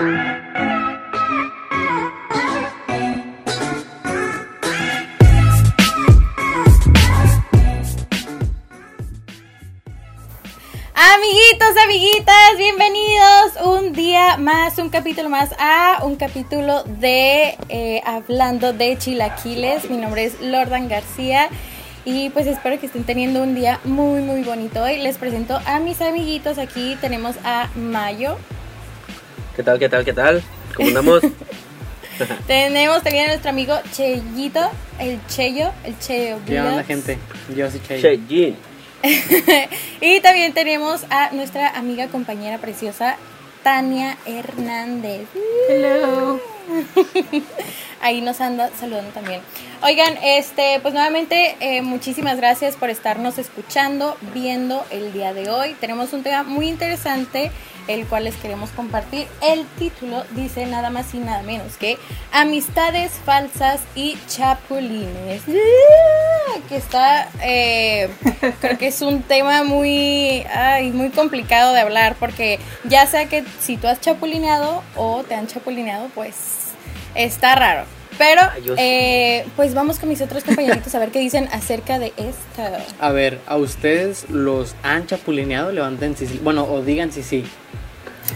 Amiguitos, amiguitas, bienvenidos un día más, un capítulo más a un capítulo de eh, Hablando de Chilaquiles. Mi nombre es Lordan García y pues espero que estén teniendo un día muy, muy bonito. Hoy les presento a mis amiguitos. Aquí tenemos a Mayo. ¿Qué tal, qué tal, qué tal? ¿Cómo andamos? tenemos también a nuestro amigo Cheyito, el Cheyo, el Cheyo. ¿Qué onda, gente? Yo soy Cheyo. Cheyín. y también tenemos a nuestra amiga compañera preciosa Tania Hernández. Hello. Ahí nos anda saludando también. Oigan, este, pues nuevamente eh, muchísimas gracias por estarnos escuchando, viendo el día de hoy. Tenemos un tema muy interesante, el cual les queremos compartir. El título dice nada más y nada menos que Amistades falsas y chapulines. Que está, eh, creo que es un tema muy, ay, muy complicado de hablar porque ya sea que si tú has chapulineado o te han chapulineado, pues está raro. Pero, eh, pues vamos con mis otros compañeritos a ver qué dicen acerca de esto. A ver, ¿a ustedes los han chapulineado? Levanten si sí. Bueno, o digan si sí.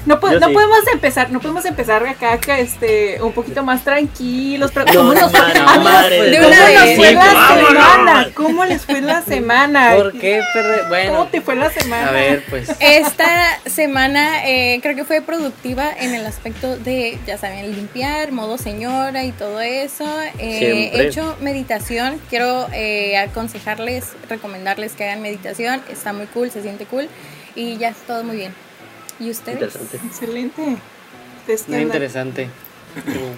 No, po- no podemos empezar, no podemos empezar acá, acá, este, un poquito más tranquilos. Pero, No, ¿cómo, nos, no, no, amigos, madre, de ¿cómo una nos vez. fue la semana? ¿Cómo les fue la semana? ¿Por qué? Bueno, ¿Cómo te fue la semana? a ver, pues. Esta semana eh, creo que fue productiva en el aspecto de, ya saben, limpiar, modo señora y todo eso. Eh, he hecho meditación, quiero eh, aconsejarles, recomendarles que hagan meditación, está muy cool, se siente cool y ya todo muy bien. ¿Y ustedes? Interesante. Excelente. ¿Ustedes qué No andan? interesante.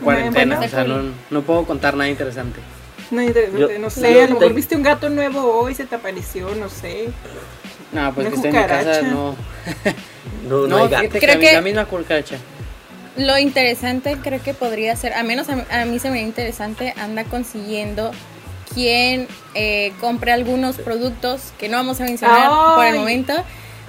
Cuarentena, o sea, no, no puedo contar nada interesante. No, interesante, Yo- no sé, yo a lo mejor te- viste un gato nuevo hoy, se te apareció, no sé. No, pues Una que estoy en mi casa, no. No, no, No, hay gato. Creo que, la misma cucaracha. Lo interesante creo que podría ser, a menos a, a mí se me ve interesante, anda consiguiendo quien eh, compre algunos productos que no vamos a mencionar por el Ay. momento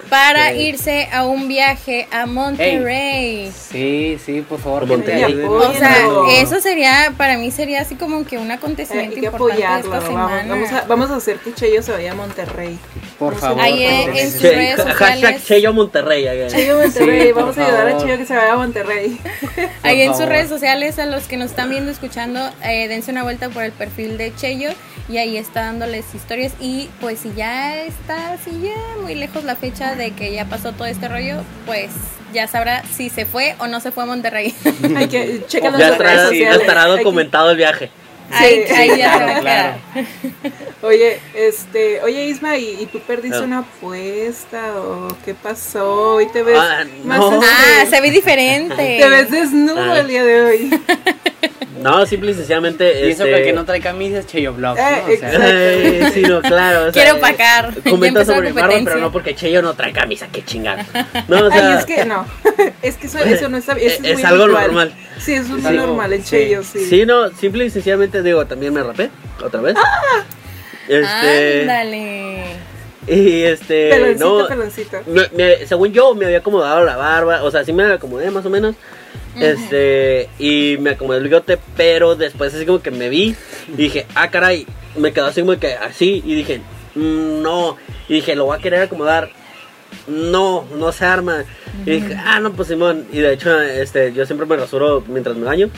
para Sí. irse a un viaje a Monterrey. Sí, sí, por favor, apoyo. O sea, eso sería, para mí sería así como que un Eh, acontecimiento hay que importante apoyarlo, esta semana. vamos, a, vamos a hacer que Cheyo se vaya a Monterrey. Por Vamos a- favor. Ahí en- sus redes hashtag sociales. Cheyo Monterrey. ahí. Cheyo Monterrey, Sí, vamos a ayudar a favor. Cheyo que se vaya a Monterrey. Ahí en sus redes sociales, a los que nos están viendo, escuchando, eh, dense una vuelta por el perfil de Cheyo y ahí está dándoles historias. Y pues si ya está así ya muy lejos la fecha de que ya pasó todo este rollo, pues ya sabrá si se fue o no se fue a Monterrey. Hay que checar Ya las redes ya estará documentado el viaje. Ahí, Sí. ahí ya se Claro. quedar. Oye, este, oye Isma, ¿y, y tú perdiste una apuesta o qué pasó? Hoy te ves Ah, más no. Ah, se ve diferente. te ves desnudo Ah. el día de hoy. No, simple y sencillamente. Y eso este, que el que no trae camisa es Cheyo Blog. Eh, ¿no? O sea, exacto. Ay, sí, no, claro. o sea, Quiero opacar. Ya Comenta sobre Marvel, pero no porque Cheyo no trae camisa, qué chingada. No, o sea, Ay, es que no, es que eso, eso no está eso es, es muy algo habitual. normal. Sí, eso es muy algo- normal en sí. Cheyo, sí. Sí, no, simple y sencillamente digo, también me rapé, otra vez. Este, Ándale. y este, Peloncito, no, peloncito. me- me- según yo me había acomodado la barba, o sea, sí me la acomodé más o menos. Este, y me acomodé el bigote, pero después así como que me vi y dije, ah, caray, me quedó así como que así y dije, "Mm, no, y dije, lo voy a querer acomodar. No, no se arma. Y dije, ah, no, pues Simón. Y de hecho, este, yo siempre me rasuro mientras me baño.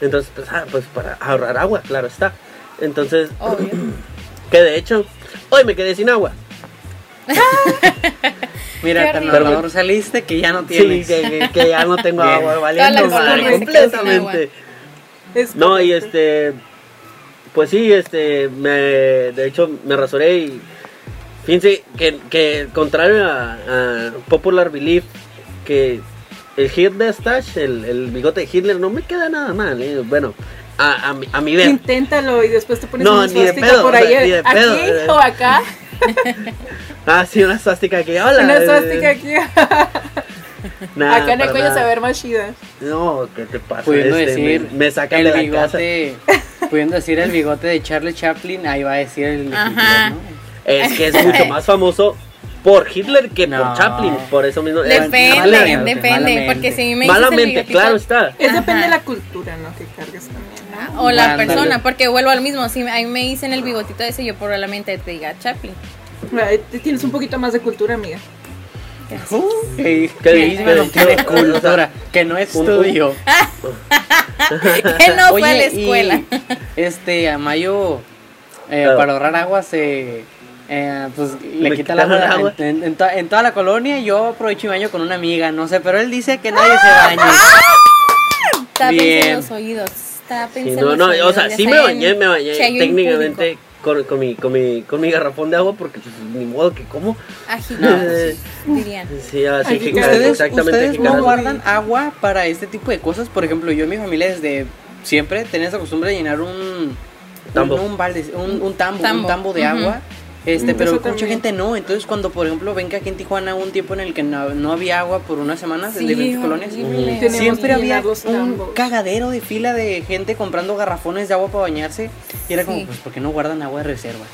Entonces, pues, ah, pues para ahorrar agua, claro está. Entonces, Obvio. que de hecho, hoy me quedé sin agua. Mira, tan ahorrador saliste que ya no Sí, tienes. que, que- que ya no tengo agua, valiendo madre, completamente. Es No, y este, pues sí, este, me, de hecho me rasuré y fíjense que, que contrario a, a Popular Belief, que el Hitler Stash, el, el bigote de Hitler, no me queda nada mal, ¿eh? bueno, a, a, mi- a mi ver. Inténtalo y después te pones No, una pedo, por o sea, ahí, ni de aquí pedo, eh. o acá, Ah, sí, una suástica aquí, hola. una suástica aquí, nah, acá en el cuello nada. se ver más chida. No, ¿qué te pasa? Pudiendo Este, decir me, me sacan el de la casa. bigote, pudiendo decir el bigote de Charlie Chaplin, ahí va a decir el de Ajá. Hitler, ¿no? Es que es mucho más famoso por Hitler que No. por Chaplin. Por eso mismo. Depende, malamente, depende. malamente. Porque si me dices el Malamente, claro está. Es Ajá. depende de la cultura, ¿no? Que cargues también. ¿no? O la persona, porque vuelvo al mismo. Si a mí me dicen el bigotito ese, yo probablemente te diga Chaplin. Tienes un poquito más de cultura, amiga. Que ¿Qué que dices? no tiene cultura, que no estudió. que no fue a la Oye, y, escuela. este, a Mayo, eh, Ah. para ahorrar agua, se. Eh, pues le Le quita el agua, agua. En, en to- en toda la colonia. Yo aprovecho y me baño con una amiga, no sé, pero él dice que nadie se bañe. Está pensando Bien. en los oídos. Está Sí, pensando no, en no, los o oídos. sea, sí me bañé, me bañé técnicamente con, con, mi, con, mi, con mi garrafón de agua porque pues, ni modo que como. impúdico. Agitados, Eh, dirían. Sí, así que ¿Ustedes, exactamente. ustedes no guardan agua para este tipo de cosas? Por ejemplo, yo y mi familia desde siempre tenía esa costumbre de llenar un Tambo. un, un balde, un, un tambo, Tambo. un tambo de agua. Este, pero mucha también. gente no. Entonces, cuando por ejemplo ven que aquí en Tijuana hubo un tiempo en el que no, no había agua por unas semanas Sí, en diferentes colonias, siempre había un cagadero de fila de gente comprando garrafones de agua para bañarse. Y era como, Sí. pues, ¿por qué no guardan agua de reserva?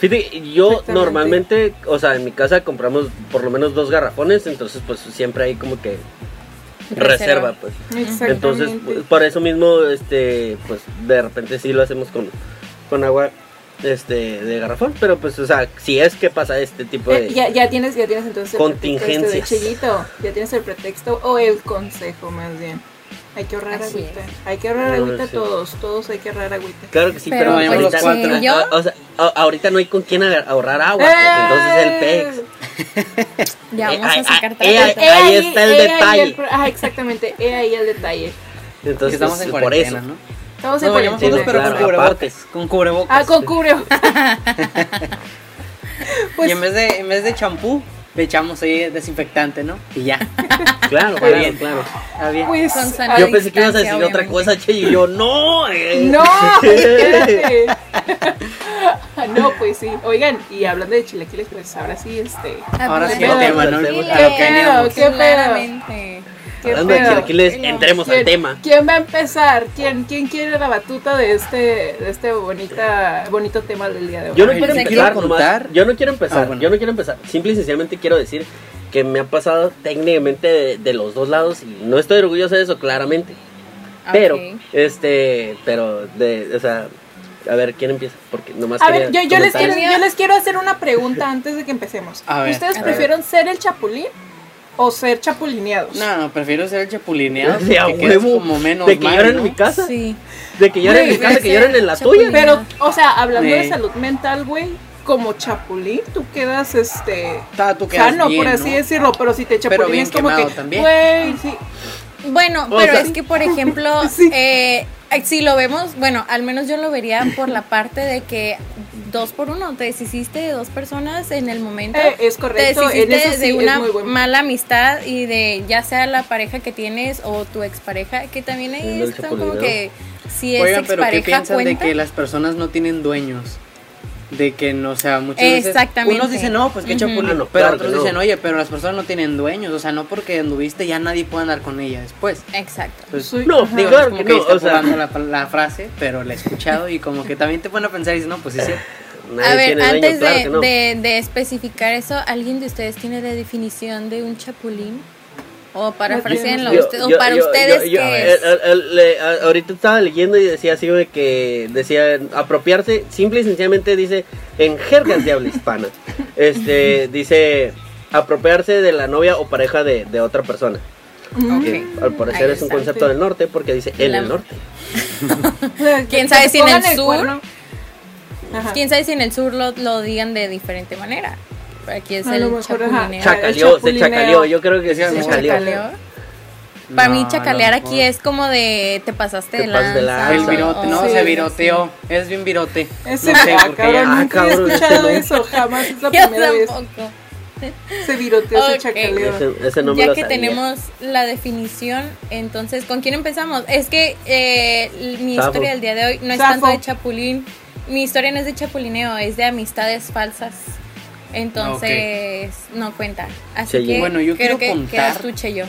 Fíjate, yo normalmente, o sea, en mi casa compramos por lo menos dos garrafones, entonces pues siempre hay como que reserva, pues. Entonces, pues, por eso mismo, este, pues de repente sí lo hacemos con, con agua este de garrafón, pero pues, o sea, si es que pasa este tipo de... Eh, ya, ya tienes, ya tienes entonces el Contingencias. pretexto este de Chillito. Ya tienes el pretexto o el consejo más bien. Hay que ahorrar Así agüita. es. Hay que ahorrar No, agüita sí. todos, todos hay que ahorrar agüita. Claro que sí, Pero, pero, ahorita, los cuatro. sí, yo- a- o sea, a- ahorita no hay con quién ahorrar agua, pues, entonces el PEX. Ya Eh, vamos a sacar ay, eh. Ahí está el ahí detalle. el ajá, exactamente, he ahí el detalle. Entonces, estamos en por eso. ¿no? Estamos en cuarentena. todos, pero claro, con cubrebocas. aparte. Con cubrebocas. Ah, con cubreo. pues, y en vez de en vez de champú, le echamos ahí desinfectante, ¿no? Y ya. Claro, claro, bien. claro. Está bien. pues, Yo pensé que ibas a decir otra cosa, che, y yo, no. eh. No, espérate. no, pues sí. Oigan, y hablando de chilaquiles, pues ahora sí, este. Ahora sí el tema, ¿no? ¿Qué pedo? ¿Qué pedo? Claramente. ¿Qué Hablando de chilaquiles, entremos al ¿Quién- tema. ¿Quién va a empezar? ¿Quién, quién quiere la batuta de este, de este bonita, bonito tema del día de hoy? Yo no quiero empezar, nomás. Yo no quiero empezar, Ah, bueno. yo no quiero empezar. Simple y sencillamente quiero decir que me ha pasado técnicamente de, de los dos lados y no estoy orgulloso de eso, claramente. Pero, Ok. este, pero, de, o sea, a ver, ¿quién empieza? Porque nomás A quería ver, yo, yo, les quiero, yo les quiero hacer una pregunta antes de que empecemos. A ver, ¿Ustedes a ver. prefieren ser el chapulín o ser chapulineados? No, no, prefiero ser chapulineado. De a porque quedas huevo, como menos de que mal, lloren ¿no? en mi casa, Sí. de que lloren en mi casa, que ese lloren en la tuya. Pero, o sea, hablando de Sí. salud mental, güey, como chapulín, tú quedas, este, Ta, tú quedas sano, bien, por así ¿no? decirlo, pero si te Pero chapulín bien es como que, güey, sí, Bueno, O pero sea- es que, por ejemplo, Sí. eh, si lo vemos, bueno, al menos yo lo vería por la parte de que dos por uno, te deshiciste de dos personas en el momento. Eh, es te correcto, en deshiciste eso sí de una mala amistad y de ya sea la pareja que tienes o tu expareja, que también ahí está como que si es Oigan, pero ¿qué expareja piensan de cuenta. que las personas no tienen dueños? De que no, o sea, muchas veces Exactamente. unos dicen, no, pues qué Ujú. chapulín, Ah, no, pero claro otros no. dicen, oye, pero las personas no tienen dueños, o sea, no porque anduviste ya nadie puede andar con ella después. Exacto. Pues, Soy- No, digo, claro es como que que no, está o sea- jugando la, la frase, pero la he escuchado y como que también te pone a pensar y dices, no, pues sí, sí. Nadie A ver, dueño, antes claro de, no. de- de especificar eso, ¿alguien de ustedes tiene la definición de un chapulín? O usted, o para yo- ustedes, yo- yo- ¿qué el- es? el- el- ahorita estaba leyendo y decía así de que decía apropiarse, simple y sencillamente dice en jergas de habla hispana. Este dice apropiarse de la novia o pareja de, de otra persona. Mm. Que al parecer Ahí es un está. concepto del norte porque dice en el norte. ¿Quién sabe si en el sur? ¿Quién sabe si en el sur lo, lo digan de diferente manera? Aquí es A el chapulineo. Chaca- Chacaleó, se chapulineo. chacaleó, yo creo que sí Se se ¿Se chacaleó. chacaleó? Para mí No, chacalear aquí es como de te pasaste Te de pasas de lanza. El lanza. virote, no, Sí, se sí. viroteó, es bien virote. Ese no sé por qué cabrón, ya. Ah, nunca he escuchado no. eso, jamás es la Yo primera vez. tampoco. Se viroteó, se chacaleó. Ese, ese no ya que sabía. tenemos la definición, entonces, ¿con quién empezamos? Es que eh, mi Safo. historia del día de hoy no es Safo. tanto de chapulín. Mi historia no es de chapulineo, es de amistades falsas. Entonces, no cuenta. Así Cheyenne. que Bueno, yo creo quiero que contar- quedas tú, Cheyo.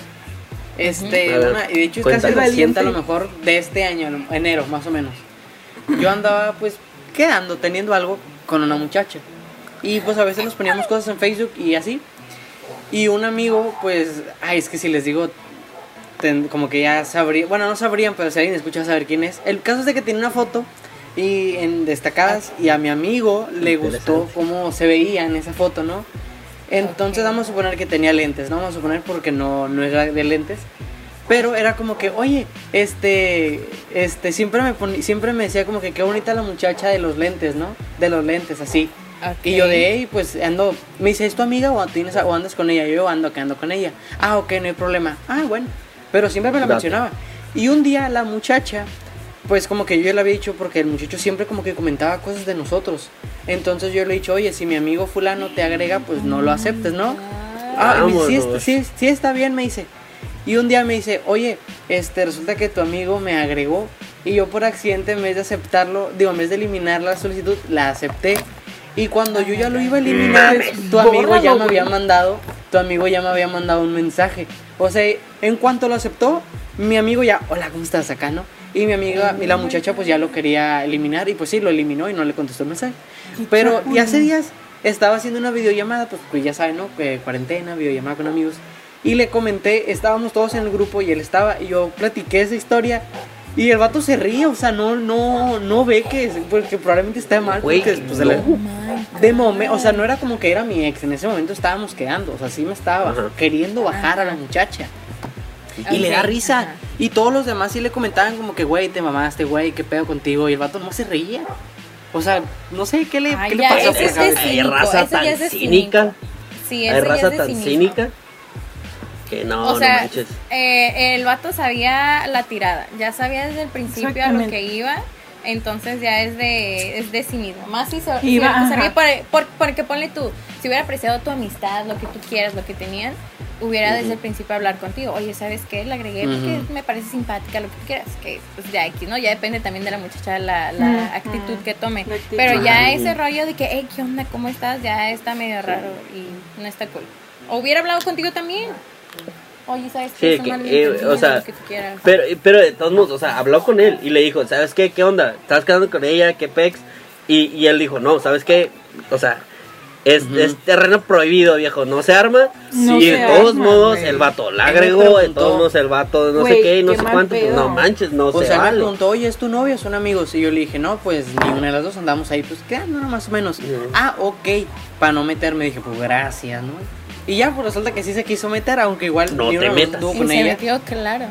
Este, A ver, una- y de hecho es cuéntalo. casi reciente a lo Valiente. mejor de este año, enero más o menos. Yo andaba pues quedando, teniendo algo con una muchacha. Y pues a veces nos poníamos cosas en Facebook y así. Y un amigo, pues, ay, es que si les digo, ten- como que ya sabría, bueno, no sabrían, pero si alguien escucha saber quién es. El caso es de que tiene una foto y en destacadas y a mi amigo le gustó cómo se veía en esa foto, ¿no? Entonces vamos a suponer que tenía lentes, no vamos a suponer porque no, no era de lentes. Pero era como que, oye, este, este, siempre me poni- siempre me decía como que qué bonita la muchacha de los lentes, ¿no? De los lentes, así. Y yo de, hey, pues ando, me dice, ¿es tu amiga o, tienes, o andas con ella? Yo ando, que ando con ella. Ah, ok, no hay problema. Ah, bueno. Pero siempre me la Date. mencionaba. Y un día la muchacha, pues como que yo le había dicho, porque el muchacho siempre como que comentaba cosas de nosotros. Entonces yo le he dicho, oye, si mi amigo fulano te agrega, pues no lo aceptes, ¿no? Ah, sí, sí, sí está bien, me dice. Y un día me dice, oye, este, resulta que tu amigo me agregó y yo por accidente en vez de aceptarlo, digo, en vez de eliminar la solicitud, la acepté. Y cuando yo ya lo iba a eliminar, tu amigo ya me había mandado, tu amigo ya me había mandado un mensaje. O sea, en cuanto lo aceptó, mi amigo ya, hola, ¿cómo estás acá, no? Y mi amiga, y la muchacha pues ya lo quería eliminar y pues sí, lo eliminó y no le contestó el mensaje. Pero, y hace días estaba haciendo una videollamada, pues, pues ya saben, ¿no? Que cuarentena, videollamada con amigos. Y le comenté, estábamos todos en el grupo y él estaba, y yo platiqué esa historia. Y el vato se ríe, o sea, no, no, no ve que, porque probablemente está mal. Güey, porque, pues, de la- no. de momento, o sea, no era como que era mi ex, en ese momento estábamos quedando, o sea, sí me estaba queriendo bajar a la muchacha. Y le da risa. ajá. Y todos los demás sí le comentaban como que, güey, te mamaste, güey, qué pedo contigo. Y el vato no se reía. O sea, no sé qué le, Ay, qué le ya, por cabeza. Hay cínico, raza ese ya es tan cínica. cínico. Sí, Hay ya raza es tan cinismo. cínica que no, o sea, no manches. eh, el vato sabía la tirada, ya sabía desde el principio a lo que iba, entonces ya es de, es de cinismo. Más si se, si Iba, ríe por- por- porque ponle tú, si hubiera apreciado tu amistad, lo que tú quieras, lo que tenían, hubiera desde el principio hablar contigo. Oye, ¿sabes qué? La agregué porque Ujú. me parece simpática, lo que quieras. Que pues ya X, ¿no? Ya depende también de la muchacha la, la Ujú. actitud que tome. Actitud. Pero ya ese rollo de que, hey, ¿qué onda? ¿Cómo estás? Ya está medio raro y no está cool. O hubiera hablado contigo también. Oye, ¿sabes qué? Sí, que, eh, o sea, que tú quieras. Pero, pero de todos modos, o sea, habló con él y le dijo, ¿sabes qué? ¿Qué onda? ¿Estás quedando con ella? ¿Qué pex? Y, y él dijo, no, ¿sabes qué? O sea, es, terreno prohibido, viejo, no se arma. No y se de todos arma, modos, el vato la agregó, de preguntó, todos modos, el vato no sé qué y no qué sé cuánto. pues, pedo. no manches, no o se sea, me preguntó, oye, ¿es tu novia o son amigos? Y yo le dije, no, pues ninguna de las dos andamos ahí, pues quedando no, más o menos. Ah, ok, para no meterme, dije, pues gracias, ¿no? Y ya, pues resulta que sí se quiso meter, aunque igual No ni te una metas. Y con se ella. metió, claro.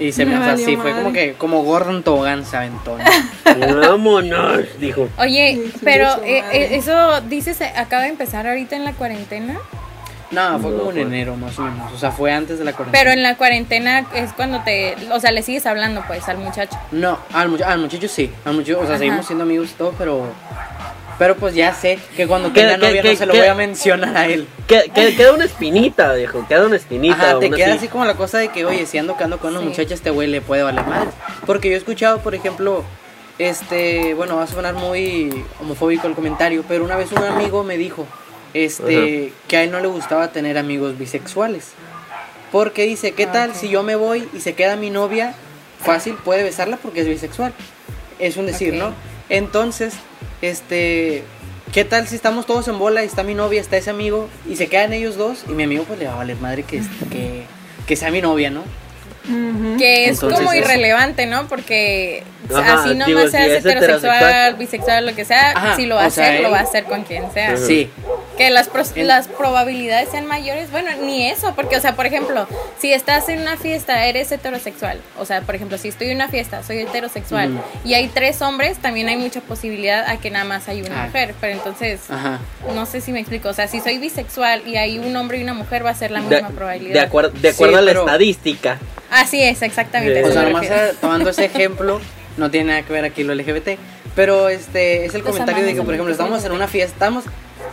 Y se me, Me o sea, sí, fue como que, como Gordon Tobogán se aventó. ¿no? Vámonos, dijo. Oye, pero eh, eh, eso dices, acaba de empezar ahorita en la cuarentena. No, fue No, como en enero más o menos. O sea, fue antes de la cuarentena. Pero en la cuarentena es cuando te, o sea, le sigues hablando pues al muchacho. No, al, mucha- al muchacho sí. Al muchacho, o sea, Ajá. seguimos siendo amigos y todo, pero. Pero pues ya sé que cuando ¿Qué- tenga qué- novia no se lo voy a mencionar a él. Que- que- queda una espinita, viejo, queda una espinita. Ajá, te queda así. así como la cosa de que, oye, si ando quedando con una Sí. muchacha, este güey le puede valer madre. Porque yo he escuchado, por ejemplo, este, bueno, va a sonar muy homofóbico el comentario, pero una vez un amigo me dijo, este, que a él no le gustaba tener amigos bisexuales. Porque dice, ¿qué Ah, tal ok. si yo me voy y se queda mi novia? Fácil, puede besarla porque es bisexual. Es un decir, Ok. ¿no? Entonces, este, ¿qué tal si estamos todos en bola y está mi novia, está ese amigo y se quedan ellos dos y mi amigo pues le va a valer madre que, que, que sea mi novia, ¿no? Que es Entonces, como irrelevante, ¿no? Porque Ajá, así digo, nomás si seas es heterosexual, heterosexual. bisexual, lo que sea, Ajá, si lo va a sea, hacer, lo va a hacer con quien sea. Sí, Que las, pros- En- las probabilidades sean mayores, bueno, ni eso, porque, o sea, por ejemplo, si estás en una fiesta, eres heterosexual, o sea, por ejemplo, si estoy en una fiesta, soy heterosexual, y hay tres hombres, también hay mucha posibilidad a que nada más hay una Ah. mujer, pero entonces, ajá. no sé si me explico, o sea, si soy bisexual y hay un hombre y una mujer, va a ser la De, misma probabilidad. de acuerdo, de acuerdo Sí, a la pero- estadística. Así es, exactamente. O sea, nomás eh, tomando ese ejemplo, no tiene nada que ver aquí lo LGBT, pero este es el Los comentario de que, por ejemplo, estamos en una fiesta, estamos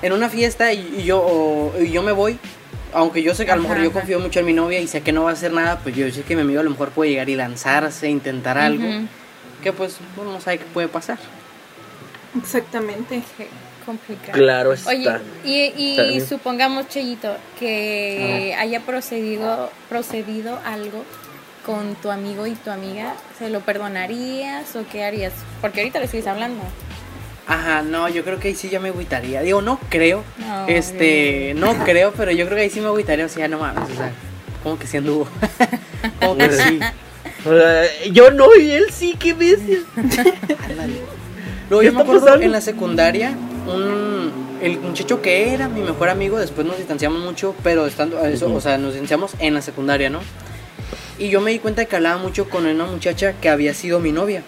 en una fiesta y, y yo o- y yo me voy, aunque yo sé que a lo mejor Ajá, yo ajá. confío mucho en mi novia y sé que no va a hacer nada, pues yo sé que mi amigo a lo mejor puede llegar y lanzarse, intentar algo, que pues uno no sabe qué puede pasar. Exactamente. Qué complicado. Claro está. Oye, y, supongamos, Cheyito, que haya procedido, procedido algo con tu amigo y tu amiga, ¿se lo perdonarías o qué harías? Porque ahorita le sigues hablando. Ajá, no, yo creo que ahí sí ya me agüitaría. Digo, no creo. No, este, no creo, pero yo creo que ahí sí me agüitaría. O sea, no mames, o sea, como que sí anduvo. como que sí. Yo no y él sí, qué bestia. Luego ¿Qué yo me acuerdo pasando? en la secundaria, un, el muchacho que era mi mejor amigo, después nos distanciamos mucho, pero estando, eso, o sea, nos distanciamos en la secundaria, ¿no? Y yo me di cuenta que hablaba mucho con una muchacha que había sido mi novia.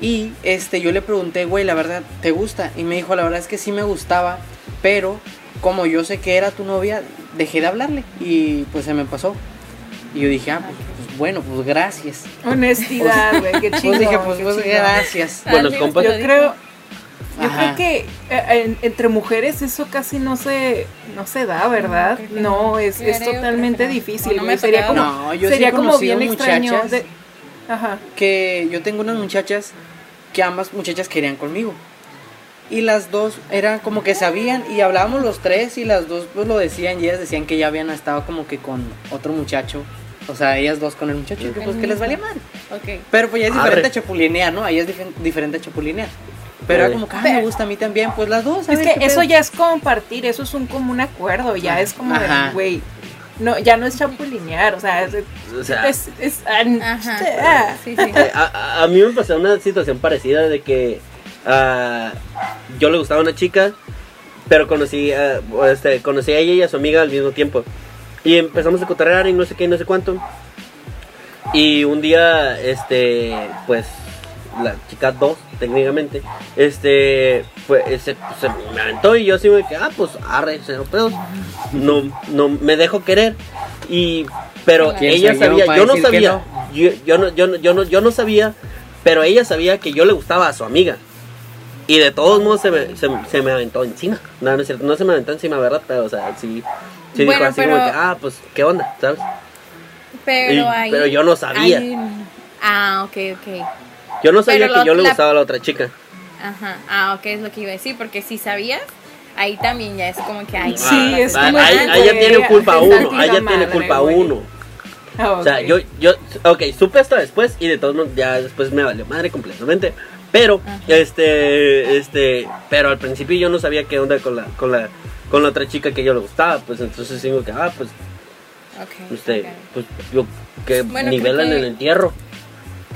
Y este, yo le pregunté, güey, la verdad, ¿te gusta? Y me dijo, la verdad es que sí me gustaba, pero como yo sé que era tu novia, dejé de hablarle y pues se me pasó. Y yo dije, ah, pues, pues, bueno, pues gracias. Honestidad, güey, qué chido. Pues dije, pues, pues gracias. Compas. lo Yo creo, yo Ajá. creo que eh, en- entre mujeres eso casi no se no se da, ¿verdad? No, no. es, es totalmente no. difícil. No me sería como. No, yo sí sería como conocido bien extraño. de- Ajá. que yo tengo unas muchachas que ambas muchachas querían conmigo. Y las dos eran como que sabían y hablábamos los tres y las dos pues lo decían y ellas decían que ya habían estado como que con otro muchacho. O sea, ellas dos con el muchacho que pues que les valía mal. Ok. Pero pues ya es Arre. diferente a chapulinear, ¿no? Ahí es diferente a chapulinear. Pero era como que, ah, me gusta a mí también, pues las dos. a Es ver que eso pedo. ya es compartir, eso es un común acuerdo, ya es como de, güey, no, ya no es chapulinear, o sea, es, O sea, es, es- Ajá. ah. Sí, sí. Eh, a, mí me pasó una situación parecida de que ah, yo le gustaba a una chica, pero conocí, a- este, conocí a ella y a su amiga al mismo tiempo. Y empezamos a cotorrear y no sé qué y no sé cuánto. Y un día, este, pues, la chica 2, técnicamente, este, pues, se, se me aventó y yo así me que, ah, pues, arre, cero pedos. No, no, me dejo querer. Y, pero ¿Quién ella sabía, yo no sabía, no? yo, yo no, yo, no, yo, no, yo no sabía, pero ella sabía que yo le gustaba a su amiga. Y de todos modos se me, se, se me aventó encima. No, no es cierto, no se me aventó encima, ¿verdad? Pero, o sea, sí, sí Bueno, dijo así como que, ah, pues, ¿qué onda? ¿Sabes? Pero Y- ahí. pero yo no sabía. ahí- Ah, ok, ok. Yo no sabía Pero que lo- yo le la- gustaba a la otra chica. Ajá. Ah, ok, es lo que iba a decir. Porque si sabías, ahí también ya es como que ahí. Sí, es como ahí, que, ahí ya tiene culpa uno, ahí ya tiene culpa güey. uno. Ah, O sea, yo, yo, ok, supe hasta después y de todos modos ya después me valió madre completamente. Pero, Ajá. este, este, pero al principio yo no sabía qué onda con la, con la, con la otra chica que yo le gustaba. Pues entonces digo que, ah, pues, Ok, usted, pues yo, que Bueno, nivelan que- el entierro.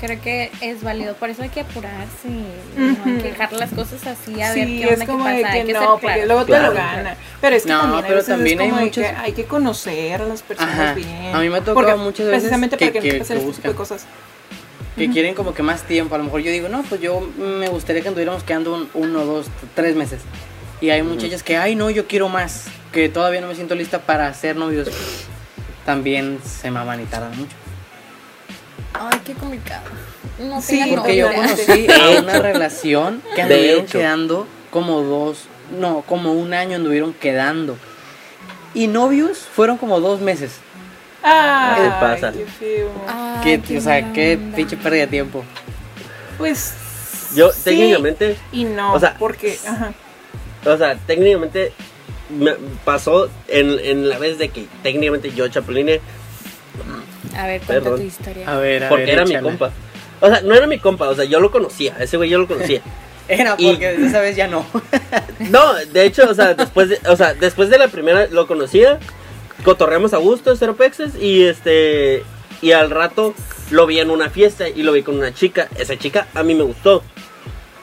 Creo que es válido, por eso hay que apurarse, no hay Ujú. que dejar las cosas así, a ver qué onda, es como pasa, de hay que que no, ser porque claro. luego te Claro. lo gana. Pero es que No, también, pero veces también es hay muchas- que hay que conocer a las personas Ajá. bien. A mí me ha tocado Porque muchas veces Precisamente que- para que, que- no que este tipo de buscan. cosas. que quieren como que más tiempo. A lo mejor yo digo, no, pues yo me gustaría que anduviéramos quedando un, uno, dos, tres meses. Y hay muchachas que, ay, no, yo quiero más. Que todavía no me siento lista para ser novios. También se maman y tardan mucho. Ay, qué complicado. No Sí, Porque yo conocí a una relación que anduvieron quedando como dos, no, como un año anduvieron quedando. Y novios fueron como dos meses. Ay, ¿Qué pasa? qué feo. Ay, Que, o sea, qué pinche pérdida de tiempo. Pues. Yo sí técnicamente, Y no, o sea, porque. Ajá. o sea, técnicamente me pasó en, en la vez de que técnicamente yo chapuline A ver, cuenta Perdón. tu historia. A ver, a porque ver, era mi compa. O sea, no era mi compa, o sea, yo lo conocía, ese güey yo lo conocía. Era Y- porque desde esa vez ya no. No, de hecho, o sea, después de, o sea, después de la primera lo conocía, cotorreamos a gusto, cero pexes, y este, y al rato lo vi en una fiesta y lo vi con una chica. Esa chica a mí me gustó.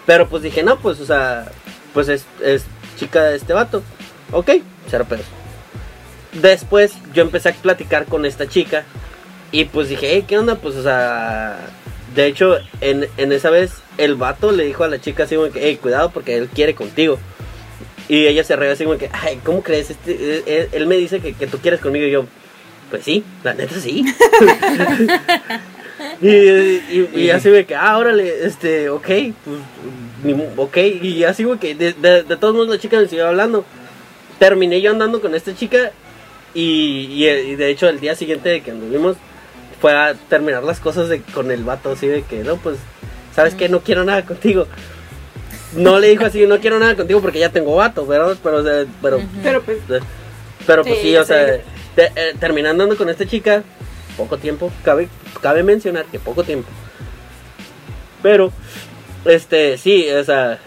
Pero pues dije, no, pues, o sea, pues es, es chica de este vato. Ok, cero. Después yo empecé a platicar con esta chica y pues dije, hey, ¿qué onda? Pues, o sea, de hecho, en, en esa vez el vato le dijo a la chica así como que, hey, cuidado porque él quiere contigo. Y ella se reía así como que, ay, ¿cómo crees? Este, eh, eh, él me dice que, que tú quieres conmigo y yo, pues sí, la neta sí. y, y, y así de que, ah, órale, este, ok, pues, ok. Y así como que, de, de, de todos modos la chica me siguió hablando. Terminé yo andando con esta chica y de hecho el día siguiente de que anduvimos fue a terminar las cosas de, con el vato así de que, no, pues, ¿sabes qué? No quiero nada contigo. No le dijo así, no quiero nada contigo porque ya tengo vato, ¿verdad? Pero, o sea, pero, Ujú. Pero pues. pero pues Sí, sí, o sí. sea, te- eh, terminando andando con esta chica, poco tiempo, cabe, cabe mencionar que poco tiempo. Pero, este, sí, o sea,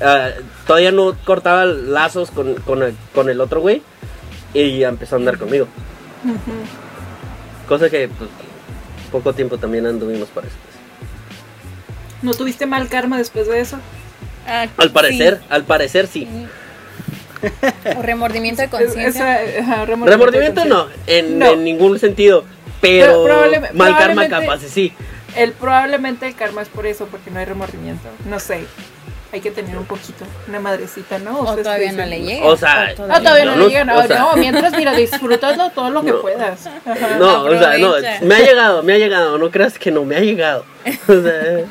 ah, todavía no cortaba lazos con, con, el, con el otro güey y ya empezó a andar conmigo. Cosa que, pues, poco tiempo también anduvimos para eso. pues. ¿No tuviste mal karma después de eso? Ah, Al parecer, sí. al parecer sí. O remordimiento de conciencia. Remordimiento de no, en, No. en ningún sentido. Pero Pero mal karma capaz sí. El, probablemente el karma es por eso, porque no hay remordimiento. No sé. Hay que tener un poquito, una madrecita, ¿no? O Ustedes todavía qué no le llega. O sea, o Ah, todavía no, No, le llegan. o No, sea- no, mientras, mira, disfrútalo todo lo que No. puedas. Ajá. No, o sea, no, me ha llegado, me ha llegado, no creas que no me ha llegado. O sea,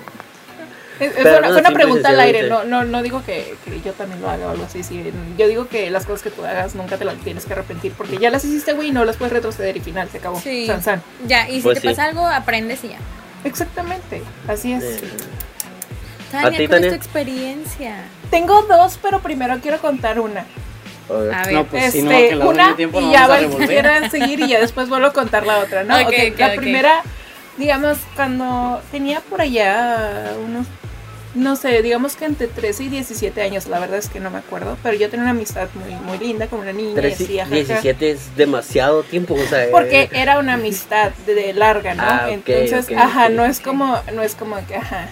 Es, es una, no, fue una pregunta al aire, no, no, no digo que, que yo también lo haga o algo así. sí. Yo digo que las cosas que tú hagas nunca te las tienes que arrepentir porque ya las hiciste, güey, y no las puedes retroceder y final, se acabó. Sí. San, san. Ya, y si Pues te sí. pasa algo, aprendes y ya. Exactamente, así es. eh, Tania, ti, ¿cuál es Tania? tu experiencia? Tengo dos, pero primero quiero contar una. a ver. No, pues si no, Este, que la al una tiempo y ya vamos a seguir y ya después vuelvo a contar la otra, ¿no? Ok, Ok, ok, la ok. primera, digamos, cuando tenía por allá unos, no sé, digamos que entre 13 y 17 años, la verdad es que no me acuerdo, pero yo tenía una amistad muy, muy linda con una niña y Tres y- así, ajá, ajá. 17 es demasiado tiempo, o sea. Porque eh, era una amistad de, de larga, ¿no? Ah, Entonces, ajá, no es como, no es como que, ajá.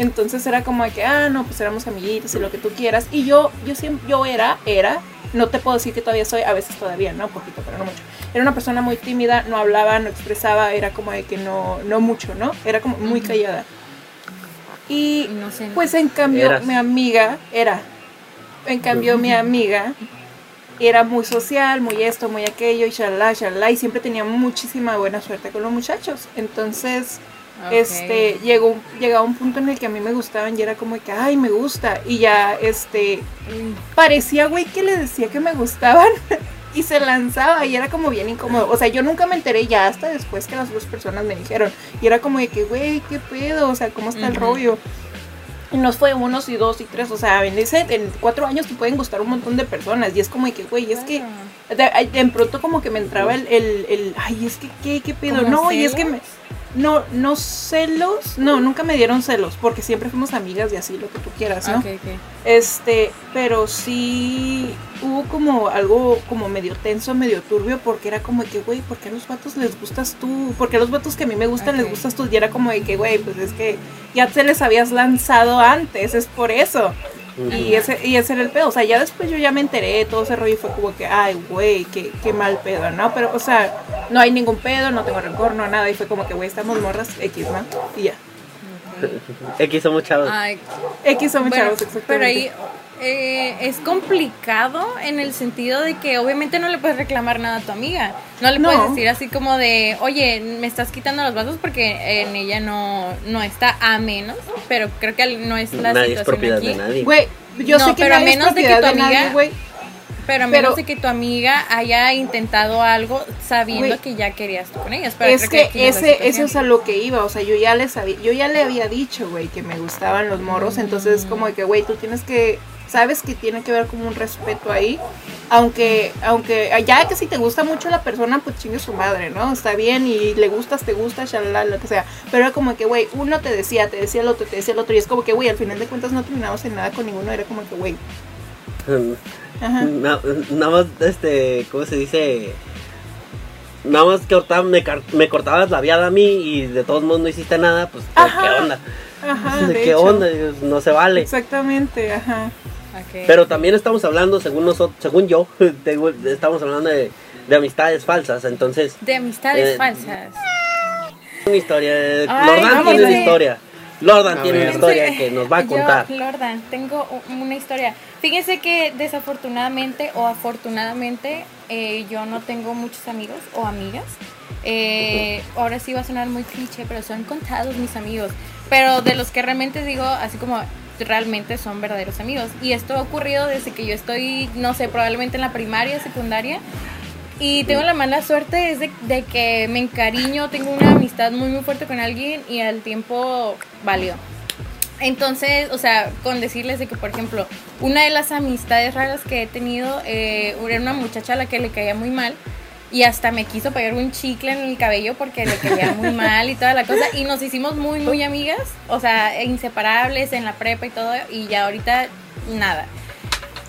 Entonces era como de que, ah, no, pues éramos amiguitos y lo que tú quieras. Y yo, yo siempre, yo era, era, no te puedo decir que todavía soy, a veces todavía, ¿no? Un poquito, pero no mucho. Era una persona muy tímida, no hablaba, no expresaba, era como de que no, no mucho, ¿no? Era como muy callada. Y Inocente. pues en cambio Eras. mi amiga era, en cambio mi amiga era muy social, muy esto, muy aquello y shalala, shalala y siempre tenía muchísima buena suerte con los muchachos. Entonces, Este, llegó llegaba un punto en el que a mí me gustaban y era como que, ay, me gusta y ya, este, parecía, güey, que le decía que me gustaban y se lanzaba y era como bien incómodo. O sea, yo nunca me enteré ya hasta después que las dos personas me dijeron. Y era como de que, güey, ¿qué pedo? O sea, ¿cómo está el rollo? Y nos fue unos y dos y tres. O sea, en, ese, en cuatro años te pueden gustar un montón de personas. Y es como de que, güey, es que de, de pronto como que me entraba el, el, el, ay, es que, ¿qué, qué pedo? ¿Como No, y es que me... No, no celos, no, nunca me dieron celos, porque siempre fuimos amigas y así, lo que tú quieras, ¿no? Ok, ok. Este, pero sí hubo como algo como medio tenso, medio turbio, porque era como de que, güey, ¿por qué a los vatos les gustas tú? Porque a los vatos que a mí me gustan les gustas tú. Y era como de que, güey, pues es que ya te les habías lanzado antes, es por eso. Y ese, y ese era el pedo. O sea, ya después yo ya me enteré, todo ese rollo y fue como que, ay, güey, qué, qué mal pedo, ¿no? Pero, o sea, no hay ningún pedo, no tengo rencor, no nada. Y fue como que, güey, estamos morras X, ¿no? Y ya. X somos chavos. Ay, X somos bueno, chavos, exactamente. pero ahí eh, es complicado en el sentido de que obviamente no le puedes reclamar nada a tu amiga. No le No. puedes decir así como de, oye, me estás quitando los vasos porque en ella no, no está a menos, pero creo que no es la Nadie es situación propiedad aquí. de nadie. Güey, yo No, sé que pero a nadie es menos de que propiedad tu de nadie, amiga- güey. Pero a Pero- menos de que tu amiga haya intentado algo sabiendo que ya querías tú con ellas. Pero es que, es la ese, eso es a lo que iba, o sea, yo ya les había, yo ya le había dicho, güey, que me gustaban los morros, entonces como de que, güey, tú tienes que, sabes que tiene que haber como un respeto ahí, aunque, aunque, ya que si te gusta mucho la persona, pues chingue su madre, ¿no? Está bien y le gustas, te gusta, shalala, lo que sea, pero era como que, güey, uno te decía, te decía el otro, te decía el otro, y es como que, güey, al final de cuentas no terminamos en nada con ninguno, era como que, güey, ajá. Na- nada más, este, ¿cómo se dice? Nada más que cortaba- me, cortabas la viada a mí y de todos modos no hiciste nada, pues ¿qué, Ajá. qué onda? Ajá, ¿De de ¿Qué hecho. onda? No se vale. Exactamente, ajá. Pero también estamos hablando, según nosotros, según yo, de- estamos hablando de, de amistades falsas, entonces De amistades Eh, falsas. una historia, Ay, Lordan tiene una historia, Lordan A tiene una historia Fíjense, que nos va a yo, contar. Lordan, tengo una historia. Fíjense que desafortunadamente o afortunadamente eh, yo no tengo muchos amigos o amigas. Eh, ahora sí va a sonar muy cliché, pero son contados mis amigos. Pero de los que realmente digo, así como realmente son verdaderos amigos. Y esto ha ocurrido desde que yo estoy, no sé, probablemente en la primaria, secundaria. Y tengo la mala suerte es de, que me encariño, tengo una amistad muy muy fuerte con alguien y al tiempo valió. Entonces, o sea, con decirles de que, por ejemplo, una de las amistades raras que he tenido eh, era una muchacha a la que le caía muy mal y hasta me quiso pegar un chicle en el cabello porque le caía muy mal y toda la cosa y nos hicimos muy muy amigas, o sea, inseparables en la prepa y todo y ya ahorita nada.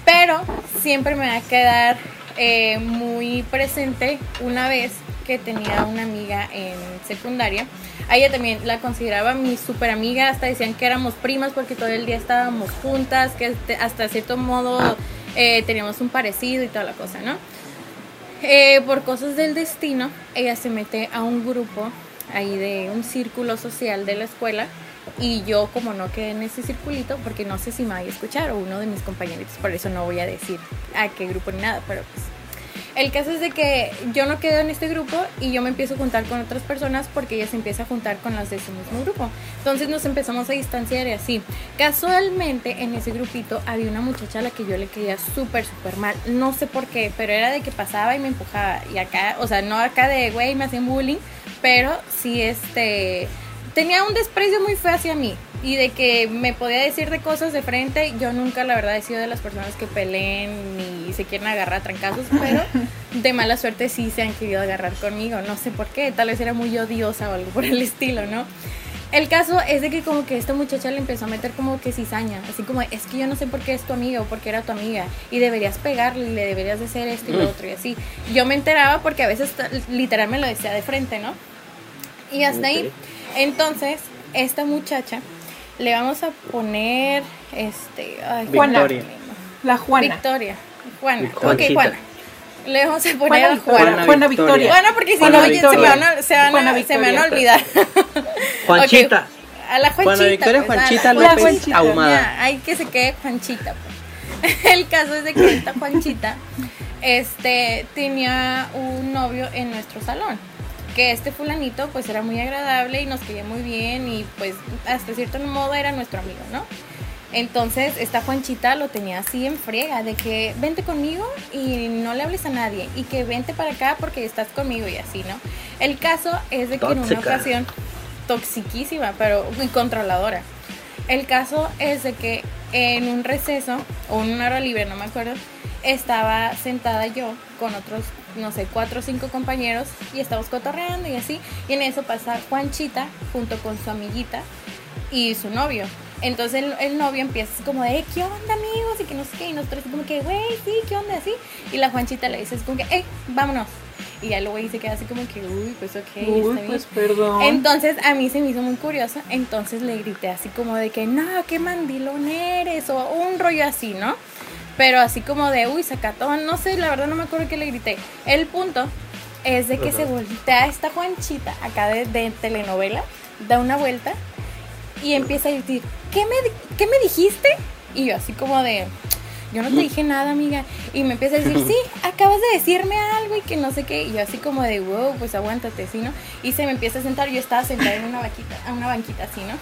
Pero siempre me va a quedar eh, muy presente una vez que tenía una amiga en secundaria. A ella también la consideraba mi super amiga, hasta decían que éramos primas porque todo el día estábamos juntas, que este- hasta cierto modo eh, teníamos un parecido y toda la cosa, ¿no? Eh, por cosas del destino, ella se mete a un grupo ahí de un círculo social de la escuela y yo como no quedé en ese circulito, porque no sé si me vaya a escuchar o uno de mis compañeritos, por eso no voy a decir a qué grupo ni nada, pero pues el caso es de que yo no quedo en este grupo y yo me empiezo a juntar con otras personas porque ella se empieza a juntar con las de ese mismo grupo. Entonces nos empezamos a distanciar y así. Casualmente en ese grupito había una muchacha a la que yo le quería súper, súper mal. No sé por qué, pero era de que pasaba y me empujaba. Y acá, o sea, no acá de, güey, me hacían bullying, pero sí este... Tenía un desprecio muy feo hacia mí y de que me podía decir de cosas de frente. Yo nunca, la verdad, he sido de las personas que peleen ni se quieren agarrar a trancazos, pero de mala suerte sí se han querido agarrar conmigo. No sé por qué, tal vez era muy odiosa o algo por el estilo, ¿no? El caso es de que como que esta muchacha le empezó a meter como que cizaña, así como es que yo no sé por qué es tu amiga o por qué era tu amiga y deberías pegarle y le deberías de hacer esto y lo otro y así. Yo me enteraba porque a veces literal me lo decía de frente, ¿no? Y hasta ahí. Entonces, esta muchacha le vamos a poner este ay, Juana. Victoria. La Juana. Victoria. Juana. Ok, Juanchita. Juana. Le vamos a poner Juana a Victoria. Juana. Juana Victoria. Juana, porque si Juana no, oye, se me Victoria. van a, se van a- se me van a Victoria. olvidar. Juanchita. Ok, A la Juanchita. Juana Victoria pues, Juanchita López Juanchita. Ahumada. hay que se quede Juanchita. pues. El caso es de que esta Juanchita este, tenía un novio en nuestro salón. Que este fulanito pues era muy agradable y nos quería muy bien y pues hasta cierto modo era nuestro amigo, ¿no? Entonces esta Juanchita lo tenía así en friega, de que vente conmigo y no le hables a nadie y que vente para acá porque estás conmigo y así, ¿no? El caso es de que en una ocasión, toxiquísima, pero muy controladora. El caso es de que en un receso o en una hora libre, no me acuerdo, estaba sentada yo con otros, no sé, cuatro o cinco compañeros y estábamos cotorreando y así. Y en eso pasa Juanchita junto con su amiguita y su novio. Entonces el, el novio empieza como de, "Eh, ¿qué onda amigos? Y que no sé qué, y nosotros como que, güey, sí, ¿qué onda? Así. Y la Juanchita le dice así como que, eh, vámonos. Y ya luego se queda así como que, uy, pues ok, está Uy, bien. pues perdón. Entonces a mí se me hizo muy curioso, entonces le grité así como de que no, qué mandilón eres o un rollo así, ¿no? Pero así como de, uy, sacatón, no sé, la verdad no me acuerdo qué le grité. El punto es de que Ajá. se voltea esta Juanchita acá de, de telenovela, da una vuelta y empieza a decir, ¿qué me, ¿qué me dijiste? Y yo así como de, yo no te dije nada, amiga. Y me empieza a decir, sí, acabas de decirme algo y que no sé qué. Y yo así como de, wow, pues aguántate, ¿sí, no? Y se me empieza a sentar, yo estaba sentada en una vaquita, a una banquita así, ¿no?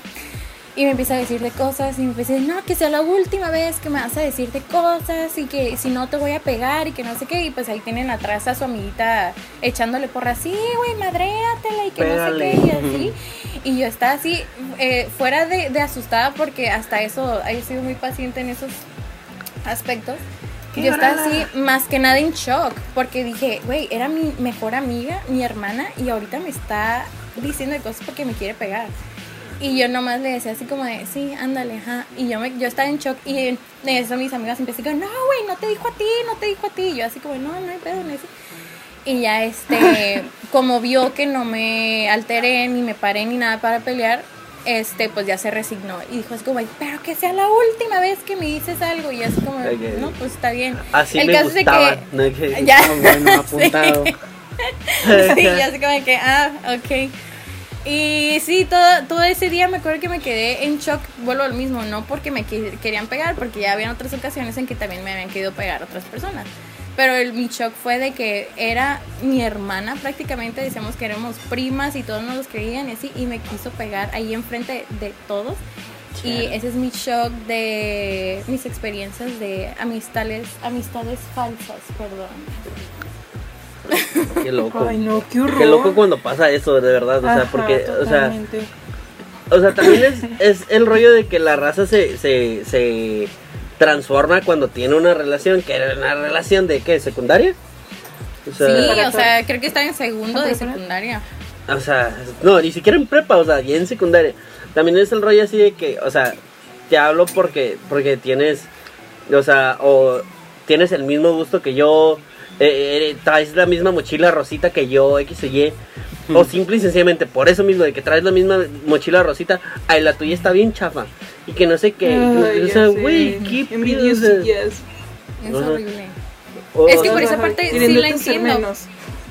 Y me empieza a decir de cosas y me empieza a decir, no, que sea la última vez que me vas a decir de cosas y que si no te voy a pegar y que no sé qué. Y pues ahí tienen atrás a su amiguita echándole porra así, güey, madréatela y que Pégale. no sé qué y así. Y yo estaba así, eh, fuera de, de asustada porque hasta eso he sido muy paciente en esos aspectos. Qué Yo estaba así, más que nada en shock, porque dije, güey, era mi mejor amiga, mi hermana, y ahorita me está diciendo de cosas porque me quiere pegar. Y yo nomás le decía así como de, sí, ándale, ajá. Y yo, me, yo estaba en shock y en eso mis amigas empezaron, no, güey, no te dijo a ti, no te dijo a ti. Y yo así como, no, no hay pedo, no hay pedo". Y ya este, como vio que no me alteré, ni me paré, ni nada para pelear, este, pues ya se resignó. Y dijo así como, pero que sea la última vez que me dices algo. Y así como, Ok. no, pues está bien. Así El me caso es de gustaba. que- ¿no? Que- Ya. Ah, bueno, apuntado. sí, ya así como que, ah, ok. Y sí, todo, todo ese día me acuerdo que me quedé en shock, vuelvo al mismo, no porque me que- querían pegar, porque ya habían otras ocasiones en que también me habían querido pegar otras personas. Pero el, mi shock fue de que era mi hermana prácticamente, decíamos que éramos primas y todos nos los creían y así, y me quiso pegar ahí enfrente de todos. Y ese es mi shock de mis experiencias de amistades, amistades falsas, perdón. Qué loco. Ay, no, qué horror. Qué loco cuando pasa eso, de verdad. O sea, Ajá, porque, o sea, o sea, también es, es el rollo de que la raza se, se, se transforma cuando tiene una relación, que era una relación de qué, secundaria. O sea, Sí, o sea, creo que estaba en segundo ¿Ah, de secundaria. o sea, no, ni siquiera en prepa, o sea, ya en secundaria. También es el rollo así de que, o sea, te hablo porque, porque tienes o sea, o tienes el mismo gusto que yo, eh, eh, traes la misma mochila rosita que yo, X o Y. O simple y sencillamente por eso mismo de que traes la misma mochila rosita, ay, la tuya está bien chafa. Y que no sé qué. Ay, o sea, güey, qué pedo, o sea, Envidiosillas. Es horrible. o- Es que por esa parte sí la entiendo. menos.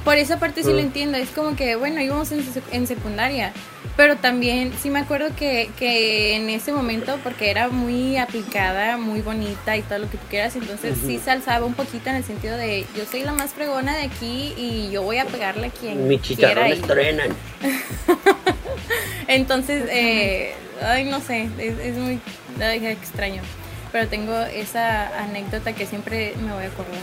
Por esa parte sí lo entiendo. Es como que, bueno, íbamos en, sec- en secundaria. Pero también sí me acuerdo que, que en ese momento, porque era muy aplicada, muy bonita y todo lo que tú quieras, entonces sí se alzaba un poquito en el sentido de yo soy la más fregona de aquí y yo voy a pegarle a quien Mi quiera. chicharrones truenan. Entonces, eh, ay, no sé, es, es muy ay, extraño. Pero tengo esa anécdota que siempre me voy a acordar.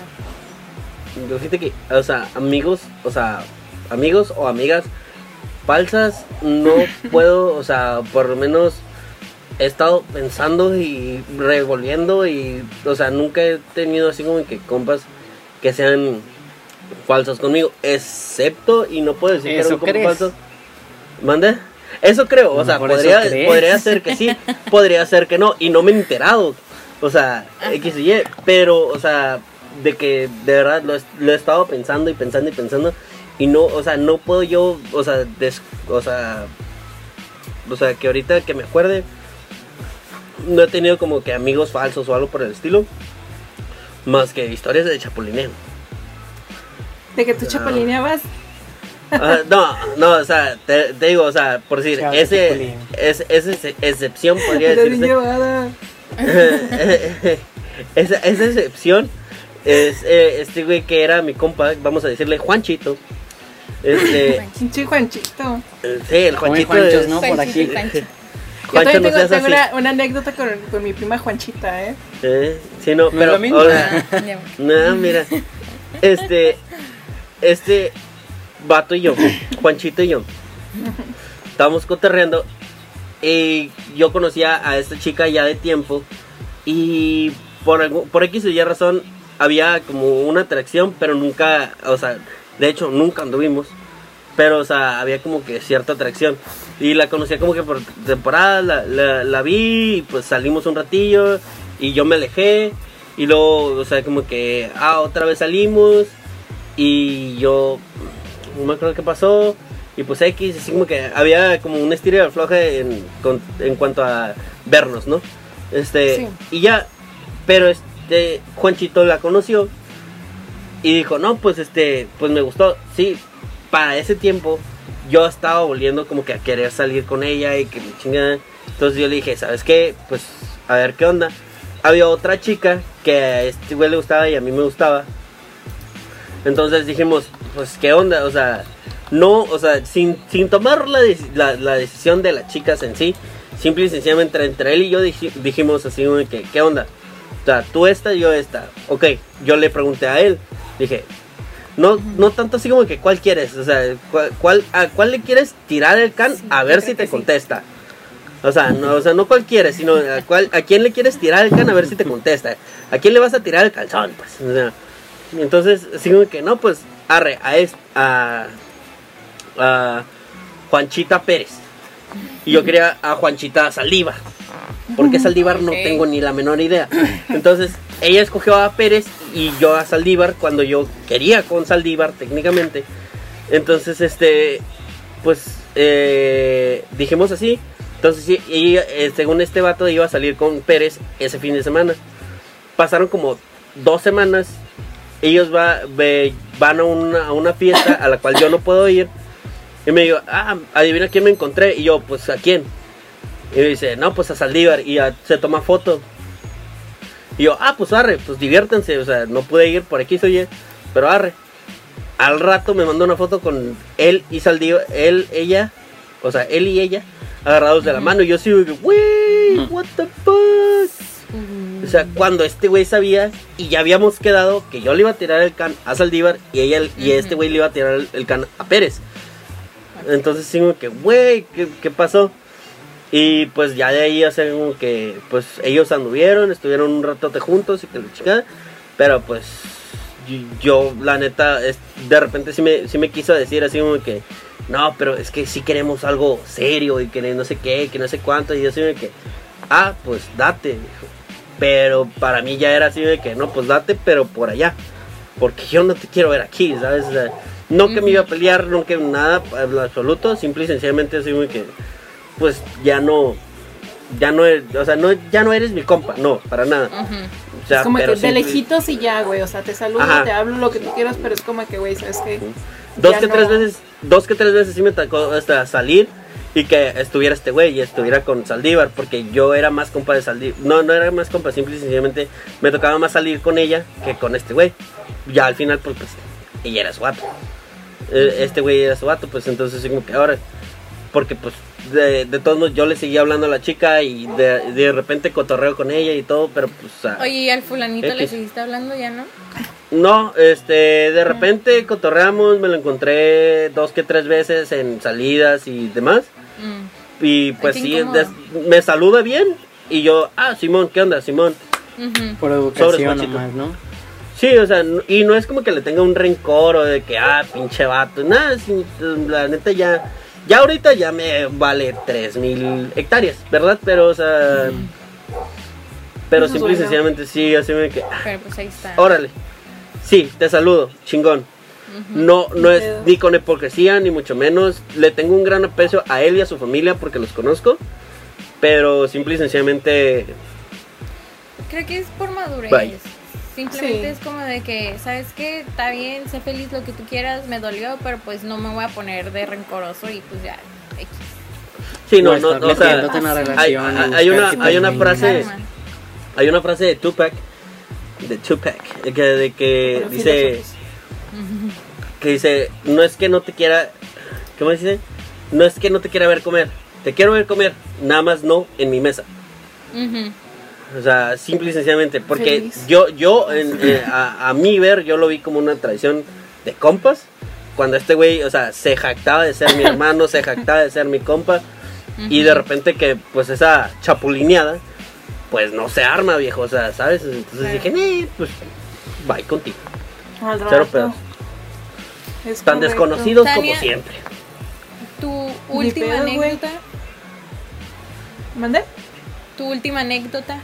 Yo fíjate que, o sea, amigos, o sea, amigos o amigas falsas, no puedo, o sea, por lo menos he estado pensando y revolviendo y, o sea, nunca he tenido así como que compas que sean falsos conmigo, excepto, y no puedo decir que era ¿Eso un compa crees? falso. ¿Mande? Eso creo, o sea, podría, podría ser que sí, podría ser que no, y no me he enterado, o sea, X y Y, pero, o sea, de que de verdad lo, he- lo he estado pensando y pensando y pensando, y no, o sea, no puedo yo, o sea, des- o sea, o sea, que ahorita que me acuerde, no he tenido como que amigos falsos o algo por el estilo, más que historias de chapulineo. De que tú chapalineabas. Ah, no, no, o sea, te, te digo, o sea, por decir, Chao, ese, chapulín. es, esa ex- excepción podría decirse. llevada. esa, esa excepción es eh, este güey que era mi compa, vamos a decirle Juanchito. Este, Juanchito. eh, sí, el Juanchito. Juanchos, es- ¿no? Por Juanchito, aquí. Juanchito. Yo también no tengo, seas tengo una, una anécdota con, con mi prima Juanchita, ¿eh? Eh, sí, no, ¿No pero. lo mismo? hola. Ah. No, mira. Este. Este. Vato y yo. Juanchito y yo. Estábamos cotorreando. Y yo conocía a esta chica ya de tiempo. Y por, algún- por X o Y razón. Había como una atracción. Pero nunca. O sea. De hecho, nunca anduvimos. Pero, o sea, había como que cierta atracción. Y la conocía como que por temporada, la, la, la vi, y pues salimos un ratillo, y yo me alejé, y luego, o sea, como que, ah, otra vez salimos, y yo, no me acuerdo qué pasó, y pues X, así como que había como un estilo de afloje en, con- en cuanto a vernos, ¿no? Este, Sí. y ya, pero este, Juanchito la conoció, y dijo, no, pues este, pues me gustó, sí, para ese tiempo yo estaba volviendo como que a querer salir con ella y que me chingada. Entonces yo le dije, ¿sabes qué? Pues a ver qué onda. Había otra chica que a este güey le gustaba y a mí me gustaba. Entonces dijimos, pues qué onda, o sea, no, o sea, sin, sin tomar la, la, decisión de las chicas en sí, simple y sencillamente entre, él y yo dij- dijimos así, que, ¿qué onda? O sea, tú esta, yo esta. Ok, yo le pregunté a él, dije, no, no tanto así como que cuál quieres, o sea, cuál, cuál- a cuál le quieres tirar el can Sí, a ver si te sí. contesta. O sea, no, o sea, no cuál quieres, sino a, cuál, a quién le quieres tirar el can a ver si te contesta. ¿A quién le vas a tirar el calzón? Pues, o sea, entonces, así como que no, pues, arre, a, es, a, a Juanchita Pérez. Y yo quería a Juanchita Saldívar. Porque Saldívar no tengo ni la menor idea. Entonces, ella escogió a Pérez y yo a Saldívar cuando yo quería con Saldívar técnicamente. Entonces, este, pues, eh, dijimos así. Entonces, sí, ella, eh, según este vato, iba a salir con Pérez ese fin de semana. Pasaron como dos semanas. Ellos va, ve- van a una, a una fiesta a la cual yo no puedo ir. Y me digo, ah, adivina quién me encontré. Y yo, pues, ¿a quién? Y me dice, no, pues a Saldívar. Y ya se toma foto. Y yo, ah, pues arre, pues diviértanse. O sea, no pude ir por aquí, soy pero arre. Al rato me mandó una foto con él y Saldívar, él, ella, o sea, él y ella, agarrados de la mano. Y yo sigo, wey, what the fuck. O sea, cuando este güey sabía y ya habíamos quedado que yo le iba a tirar el can a Saldívar y ella y este güey le iba a tirar el, el can a Pérez. Entonces sí que, güey, ¿qué, qué pasó? Y pues ya de ahí, o sea, como que, pues ellos anduvieron, estuvieron un ratote juntos y que la chica, pero pues yo, la neta, es, de repente sí me, sí me quiso decir así como que, no, pero es que sí queremos algo serio y que no sé qué, que no sé cuánto, y yo así como que, ah, pues date, dijo. Pero para mí ya era así de que no, pues date, pero por allá. Porque yo no te quiero ver aquí, ¿sabes? O sea, no que me iba a pelear, no que nada, en absoluto. Simple y sencillamente así de que, pues ya no, ya no, eres- o sea, no, ya no eres mi compa, no, para nada. O sea, es como que simple- lejitos y ya, güey. O sea, te saludo, Ajá. te hablo lo que tú quieras, pero es como que, güey, ¿sabes qué? Dos que no. tres veces, dos que tres veces sí me tocó hasta salir y que estuviera este güey y estuviera con Saldívar, porque yo era más compa de Saldívar. No, no era más compa, simple y sencillamente me tocaba más salir con ella que con este güey. Ya al final, pues, pues ella era su vato. Eh, Este güey era su vato, pues entonces sí como que ahora, porque pues de, de todos modos yo le seguía hablando a la chica y de, de repente cotorreo con ella y todo, pero pues... sea, Oye, ¿y al fulanito le X. seguiste hablando ya, no? no, este, de repente cotorreamos, me lo encontré dos que tres veces en salidas y demás. Mm. Y pues qué sí, incómodo. des- me saluda bien. Y yo, ah, Simón, ¿qué onda, Simón? Ujú. Por educación machito. nomás, ¿no? Sí, o sea, n- y no es como que le tenga un rencor o de que, ah, pinche vato. Nada, sí, la neta ya, ya ahorita ya me vale 3000 hectáreas, ¿verdad? Pero, o sea, pero simple y sencillamente sí, así me que, ah, Pero pues ahí está. órale. Sí, te saludo, chingón. No, no es ni con hipocresía, ni mucho menos. Le tengo un gran aprecio a él y a su familia porque los conozco. Pero simple y sencillamente, Creo que es por madurez. Bye. Simplemente Sí. es como de que, ¿sabes qué? Está bien, sé feliz lo que tú quieras, me dolió, pero pues no me voy a poner de rencoroso y pues ya. X. sí, no, no, estar o sea, una hay- relación hay- una- que hay una frase- hay una frase de Tupac, de Tupac, de que, de que dice, que dice, no es que no te quiera, ¿cómo dice? No es que no te quiera ver comer, te quiero ver comer, nada más no en mi mesa. Ujú. O sea, simple y sencillamente, porque Feliz. yo, yo, en- eh, a, a mi ver, yo lo vi como una tradición de compas. Cuando este güey, o sea, se jactaba de ser mi hermano, se jactaba de ser mi compa. Y de repente que, pues, esa chapulineada, pues no se arma, viejo. O sea, ¿sabes? Entonces dije, "Nee, pues, bye contigo. Al Cero pedos. Es Tan correcto. desconocidos Tania. como siempre. Tu última pedo, anécdota. ¿Mandé? Tu última anécdota.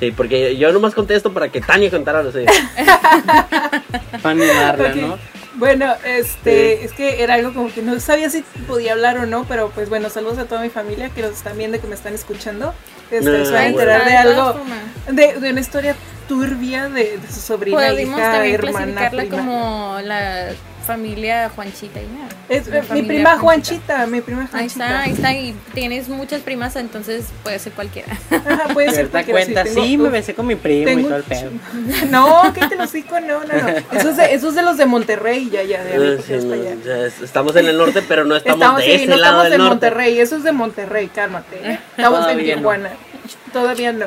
Sí, porque yo nomás contesto para que Tania contara lo suyo. Para animarla, Ok. ¿no? Bueno, este, Sí. es que era algo como que no sabía si podía hablar o no, pero pues bueno, saludos a toda mi familia que nos están viendo, que me están escuchando. Este, No, se van a enterar de algo, de, de una historia turbia de, de su sobrina, Podemos hija, también hermana, clasificarla prima. como la familia Juanchita y ya. Es, eh, mi prima Juanchita, mi prima Ahí Juanchita. está, ahí está. Y tienes muchas primas, entonces puede ser cualquiera. Ajá, puede ser cualquiera, cuenta, tengo- sí, me besé con mi primo y tengo todo el pedo. No, que te los digo, no, no, no. Eso es de, eso es de los de Monterrey, ya, ya, de ahí, sí, no, allá. ya es- estamos en el norte, pero no estamos, de sí, ese no lado estamos del en norte. Monterrey, eso es de Monterrey, cálmate. ¿eh? Estamos en Todavía no. Tijuana. Todavía no.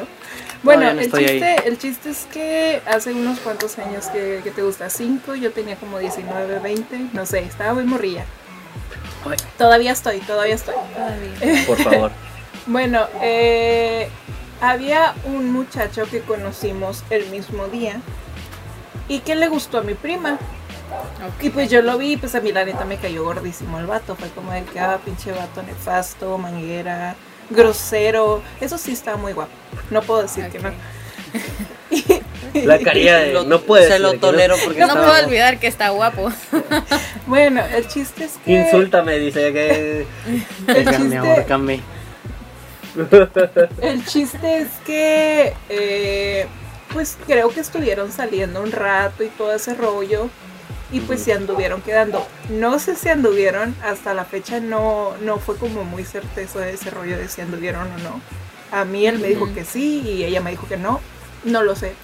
Bueno, no el, chiste, el chiste es que hace unos cuantos años que, que te gusta, 5, yo tenía como 19, 20, no sé, estaba muy morrilla. Ay. Todavía estoy, todavía estoy. Todavía. Por favor. Bueno, eh, había un muchacho que conocimos el mismo día y que le gustó a mi prima. Y pues yo lo vi, y pues a mí la neta me cayó gordísimo el vato. Fue como el que, ah, pinche vato nefasto, manguera, grosero. Eso sí estaba muy guapo. No puedo decir que no. La carilla de, Lo- no puede Se lo tolero porque No puedo olvidar que está guapo. Bueno, el chiste es que. Insúltame, dice que. Pégame, chiste-. El chiste es que, eh, pues creo que estuvieron saliendo un rato y todo ese rollo. Y pues se anduvieron quedando. No sé si anduvieron, hasta la fecha no, no fue como muy certeza de ese rollo de si anduvieron o no. A mí él me dijo que sí y ella me dijo que no. No lo sé.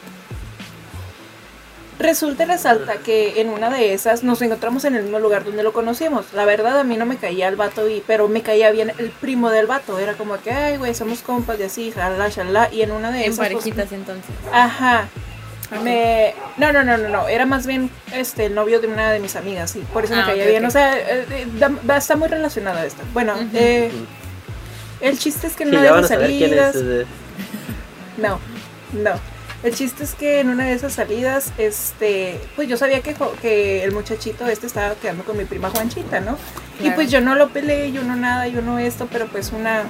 Resulta y resalta que en una de esas nos encontramos en el mismo lugar donde lo conocimos. La verdad a mí no me caía el vato, y, pero me caía bien el primo del vato. Era como que, ay, güey, somos compas y así, jala, shalala. Y en una de En esas... pues, parejitas entonces. Ajá. Me... No, no, no, no, no. Era más bien este, el novio de una de mis amigas, sí. Por eso me Ah, caía bien. O sea, eh, da- está muy relacionado a esto. Bueno, eh, el chiste es que en Sí, una ya de van a esas saber quién es. salidas... No, no. El chiste es que en una de esas salidas, este, pues yo sabía que, que el muchachito este estaba quedando con mi prima Juanchita, ¿no? Y pues yo no lo peleé, yo no nada, yo no esto, pero pues una,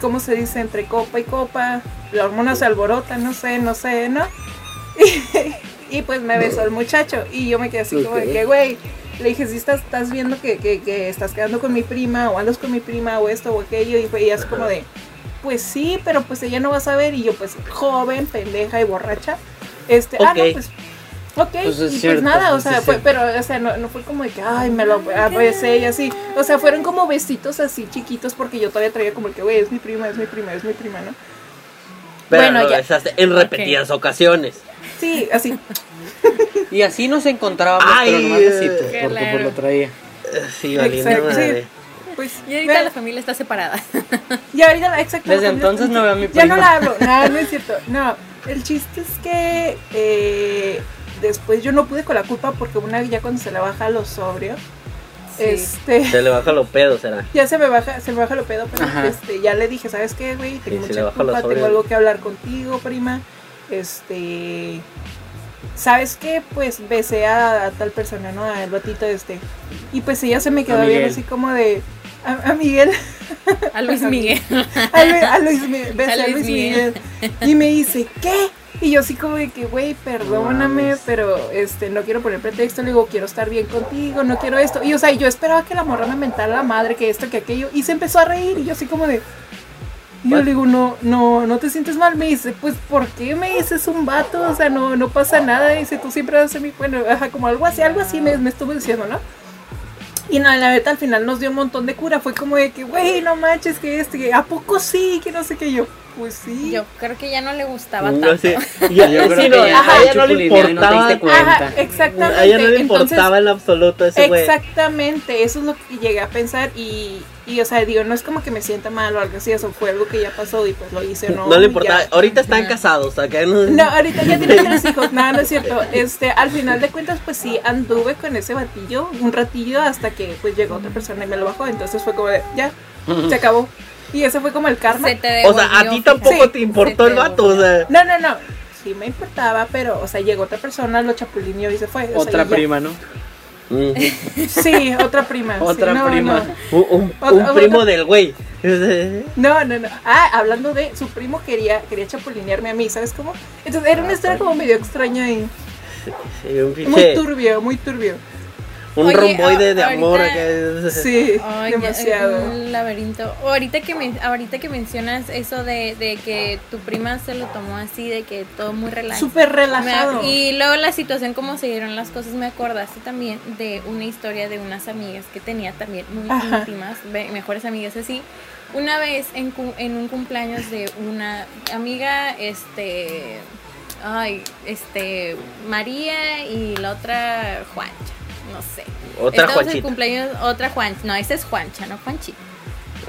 ¿cómo se dice? Entre copa y copa, la hormona se alborota, no sé, no sé, ¿no? Y, pues me besó el muchacho y yo me quedé así como de que, güey, le dije, si estás, estás viendo que, que, que estás quedando con mi prima o andas con mi prima o esto o aquello, y fue ella así como de, pues sí, pero pues ella no va a saber y yo pues joven, pendeja y borracha, este, ah, no, pues... Ok, Pues es y cierto, pues nada, o pues sea, es fue, pero, o sea, no, no fue como de que, ay, me lo besé y así. O sea, fueron como besitos así chiquitos porque yo todavía traía como el que, güey, es mi prima, es mi prima, es mi prima, ¿no? Pero Bueno, lo ya. besaste en repetidas ocasiones. Sí, así. Y así nos encontrábamos, Ay, pero nomás eh, porque claro. pues lo traía. Sí, valiendo madre. Pues, Y ahorita ve- la familia está separada. y ahorita, exacto. Desde la entonces no veo a mi Ya no prima. la hablo, no, no es cierto. No, el chiste es que eh, después yo no pude con la culpa porque una ya cuando se le baja lo sobrio, Sí. este... Se le baja lo pedo, será. Ya se me baja, se me baja lo pedo, pero Ajá. este, ya le dije, ¿sabes qué, güey? Tengo Sí, mucha culpa, tengo algo que hablar contigo, prima. Este, ¿sabes qué? Pues besé a, a tal persona, ¿no? Al batito este. Y pues ella se me quedó A bien así como de, a, a Miguel, A Luis Miguel. a, Lu- a Luis, Mi- besé A a Luis Luis Miguel. Y me dice, ¿qué? Y yo así como de que, güey, perdóname, pero este, no quiero poner pretexto, le digo, quiero estar bien contigo, no quiero esto. Y o sea, yo esperaba que la morra me mentara la madre, que esto, que aquello, y se empezó a reír, y yo así como de. Y yo le digo, no, no, no te sientes mal. Me dice, pues, ¿por qué me dices un vato? O sea, no, no pasa nada. Dice, tú siempre ser mi. Bueno, ajá, como algo así, algo así me, me estuvo diciendo, ¿no? Y no, la neta al final nos dio un montón de cura. Fue como de que, güey, no manches, que este, que, ¿a poco sí? Que no sé qué yo. Pues sí. Yo creo que ya no le gustaba No tanto. Ya, Yo creo sí, que no, ya a ella estaba no le no importaba. diste cuenta. Ajá, exactamente. A ella no le Entonces, importaba en absoluto ese güey. Exactamente, eso es lo que llegué a pensar y, y, o sea, digo, no es como que me sienta mal o algo así, eso fue algo que ya pasó y pues lo hice, ¿no? No le ya. Ahorita están casados, acá no. No, ahorita ya tiene tres hijos, nada, no es cierto. Este, al final de cuentas, pues sí, anduve con ese batillo un ratillo hasta que pues llegó otra persona y me lo bajó, entonces fue como de, ya, se acabó. Y ese fue como el karma. Se te O sea, a ti tampoco Sí, te importó el vato, o sea. No, no, no. Sí me importaba, pero, o sea, llegó otra persona, lo chapulineó y se fue. o sea, Otra ya. prima, ¿no? Sí, otra prima. sí, Otra no, prima. no. Un, primo del güey. No, no, no. Ah, hablando de su primo quería, quería chapulinearme a mí, ¿sabes cómo? Entonces era una historia como medio extraña y Sí, un muy turbio, muy turbio. Un Oye, romboide a- de amor. ahorita-. Sí, ya, demasiado. Un laberinto. Ahorita que, me, ahorita que mencionas eso de, de que tu prima se lo tomó así, de que todo muy relajado. Súper relajado. y luego la situación, cómo se dieron las cosas, me acordaste también de una historia de unas amigas que tenía también muy Ajá. íntimas, mejores amigas así. Una vez en, cu- en un cumpleaños de una amiga, este, ay, este, María y la otra Juancha, no sé. Otra Estamos en Juanchita. cumpleaños, otra Juancha, no, esa es Juancha, no Juanchita.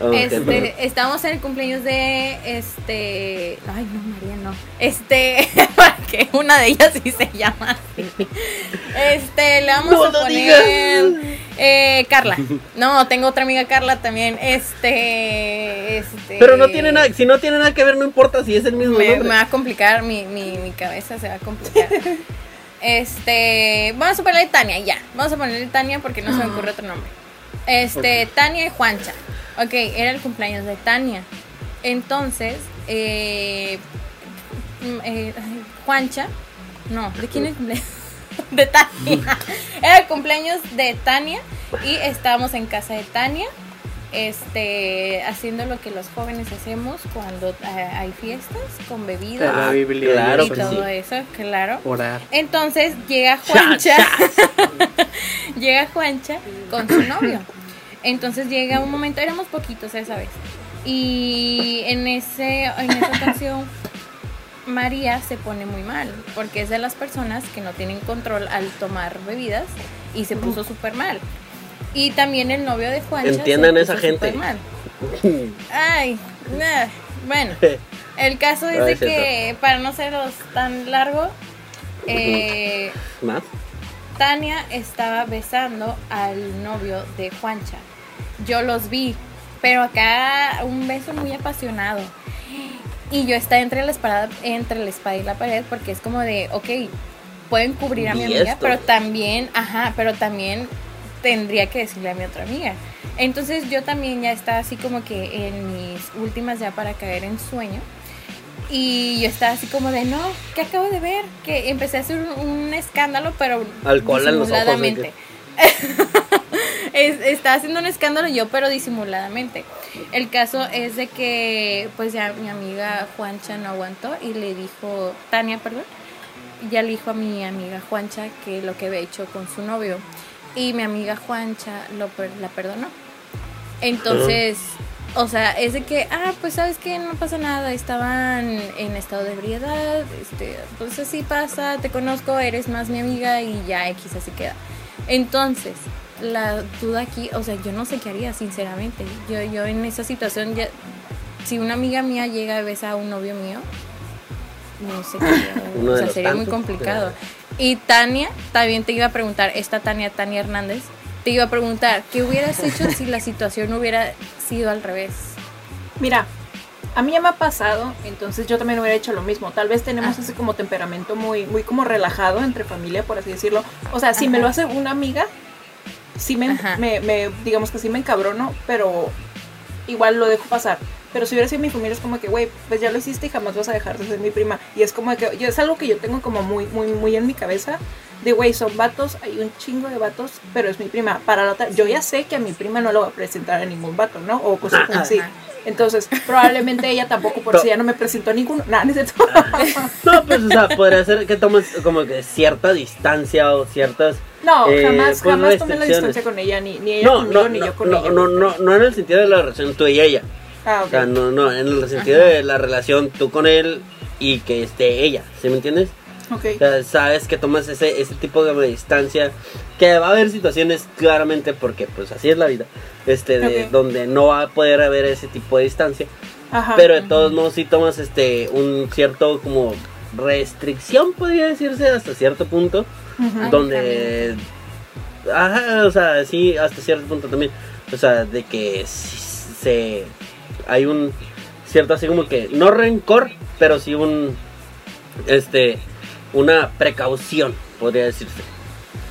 Ok, Este, estamos en el cumpleaños de este. Ay, no, María, no. Este, que una de ellas sí se llama así. Este, le vamos No a poner. Eh, Carla. No, tengo otra amiga Carla también. Este. Este. Pero no tiene nada, si no tiene nada que ver, no importa si es el mismo Me, me nombre. va a complicar, mi, mi, mi cabeza se va a complicar. Este, vamos a ponerle Tania, ya. Vamos a ponerle Tania porque no se me ocurre otro nombre. Este, Tania y Juancha. Ok, era el cumpleaños de Tania. Entonces, eh, mm, eh, Juancha, no, ¿de quién es el cumpleaños? De Tania. Era el cumpleaños de Tania y estábamos en casa de Tania este, haciendo lo que los jóvenes hacemos cuando eh, hay fiestas con bebidas la Biblia. claro y todo sí. eso, claro. Orar. Entonces llega Juancha, llega Juancha con su novio. Entonces llega un momento, éramos poquitos esa vez. Y en, ese, en esa ocasión María se pone muy mal, porque es de las personas que no tienen control al tomar bebidas y se puso súper mal. Y también el novio de Juancha. se Entiendan esa gente. mal. Ay, nah, bueno. El caso es No, de es que, para no hacerlos tan largo, eh, ¿Más? Tania estaba besando al novio de Juancha. Yo los vi, pero acá un beso muy apasionado. Y yo estaba entre la espada, entre la espada y la pared porque es como de, ok, pueden cubrir a mi ¿Y amiga, esto? pero también, ajá, pero también tendría que decirle a mi otra amiga. Entonces yo también ya estaba así como que en mis últimas ya para caer en sueño. Y yo estaba así como de, no, ¿qué acabo de ver? Que empecé a hacer un, un escándalo, pero Alcohol en los ojos. Es- estaba haciendo un escándalo yo, pero disimuladamente. El caso es de que, pues ya mi amiga Juancha no aguantó y le dijo, Tania, perdón, ya le dijo a mi amiga Juancha que lo que había hecho con su novio. Y mi amiga Juancha lo, per- la perdonó. Entonces, o sea, es de que, ah, pues sabes que no pasa nada, estaban en estado de ebriedad, este, pues así pasa, te conozco, eres más mi amiga y ya X así queda. Entonces, la duda aquí, o sea, yo no sé qué haría, sinceramente. Yo, yo en esa situación, ya, si una amiga mía llega y besa a un novio mío, no sé qué haría. O sea, sería muy complicado. Y Tania, también te iba a preguntar, esta Tania, Tania Hernández, te iba a preguntar, ¿qué hubieras hecho si la situación hubiera sido al revés? Mira, a mí ya me ha pasado, entonces yo también hubiera hecho lo mismo. Tal vez tenemos Ah. ese como temperamento muy, muy como relajado entre familia, por así decirlo. O sea, si me Ajá. lo hace una amiga, sí me, Ajá. me, me- digamos que sí me encabrono, pero igual lo dejo pasar. Pero si hubiera sido mi familia es como que, güey, pues ya lo hiciste y jamás vas a dejar de ser mi prima. Y es como que, yo, es algo que yo tengo como muy, muy, muy en mi cabeza. De, güey, son vatos, hay un chingo de vatos, pero es mi prima. Para la otra, yo ya sé que a mi prima no lo va a presentar a ningún vato, ¿no? O cosas así. Entonces, probablemente ella tampoco, por si ya no me presentó ninguno. Nada, de todo. No, pues, o sea, podría ser que tomes como que cierta distancia o ciertas. No, eh, jamás, pues, jamás tomé la distancia con ella, ni, ni ella No, conmigo, no, ni no, yo con no, ella. no, no, no en el sentido de la relación tú y ella. Ah, O ok. sea, no, no, en el sentido de la relación tú con él y que esté ella, ¿sí me entiendes? Ok. O sea, sabes que tomas ese, ese tipo de distancia, que va a haber situaciones claramente, porque pues así es la vida, este, de, Ok. donde no va a poder haber ese tipo de distancia, Ajá. pero de todos modos sí tomas este, un cierto como restricción, podría decirse, hasta cierto punto. Ay, donde, ajá, o sea, sí, hasta cierto punto también, o sea, de que se, hay un cierto así como que, no rencor, pero sí un, este, una precaución, podría decirse,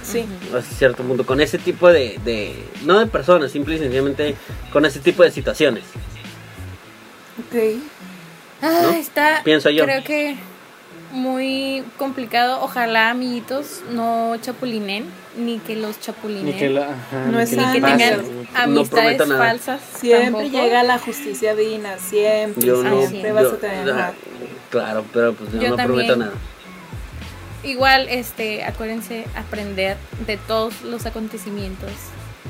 Sí. hasta cierto punto, con ese tipo de, de no de personas, simple y sencillamente con ese tipo de situaciones. Ok. Ah, ¿No? está, Pienso yo. creo que muy complicado. Ojalá, amiguitos, no chapulinen, ni que los chapulinen, Ni que, la, ajá, No ni es que ni que tengan amistades falsas. Siempre tampoco. llega la justicia divina, siempre, Yo no, siempre vas yo- a tener. claro, pero pues yo, Yo no también. prometo nada. Igual, este, acuérdense aprender de todos los acontecimientos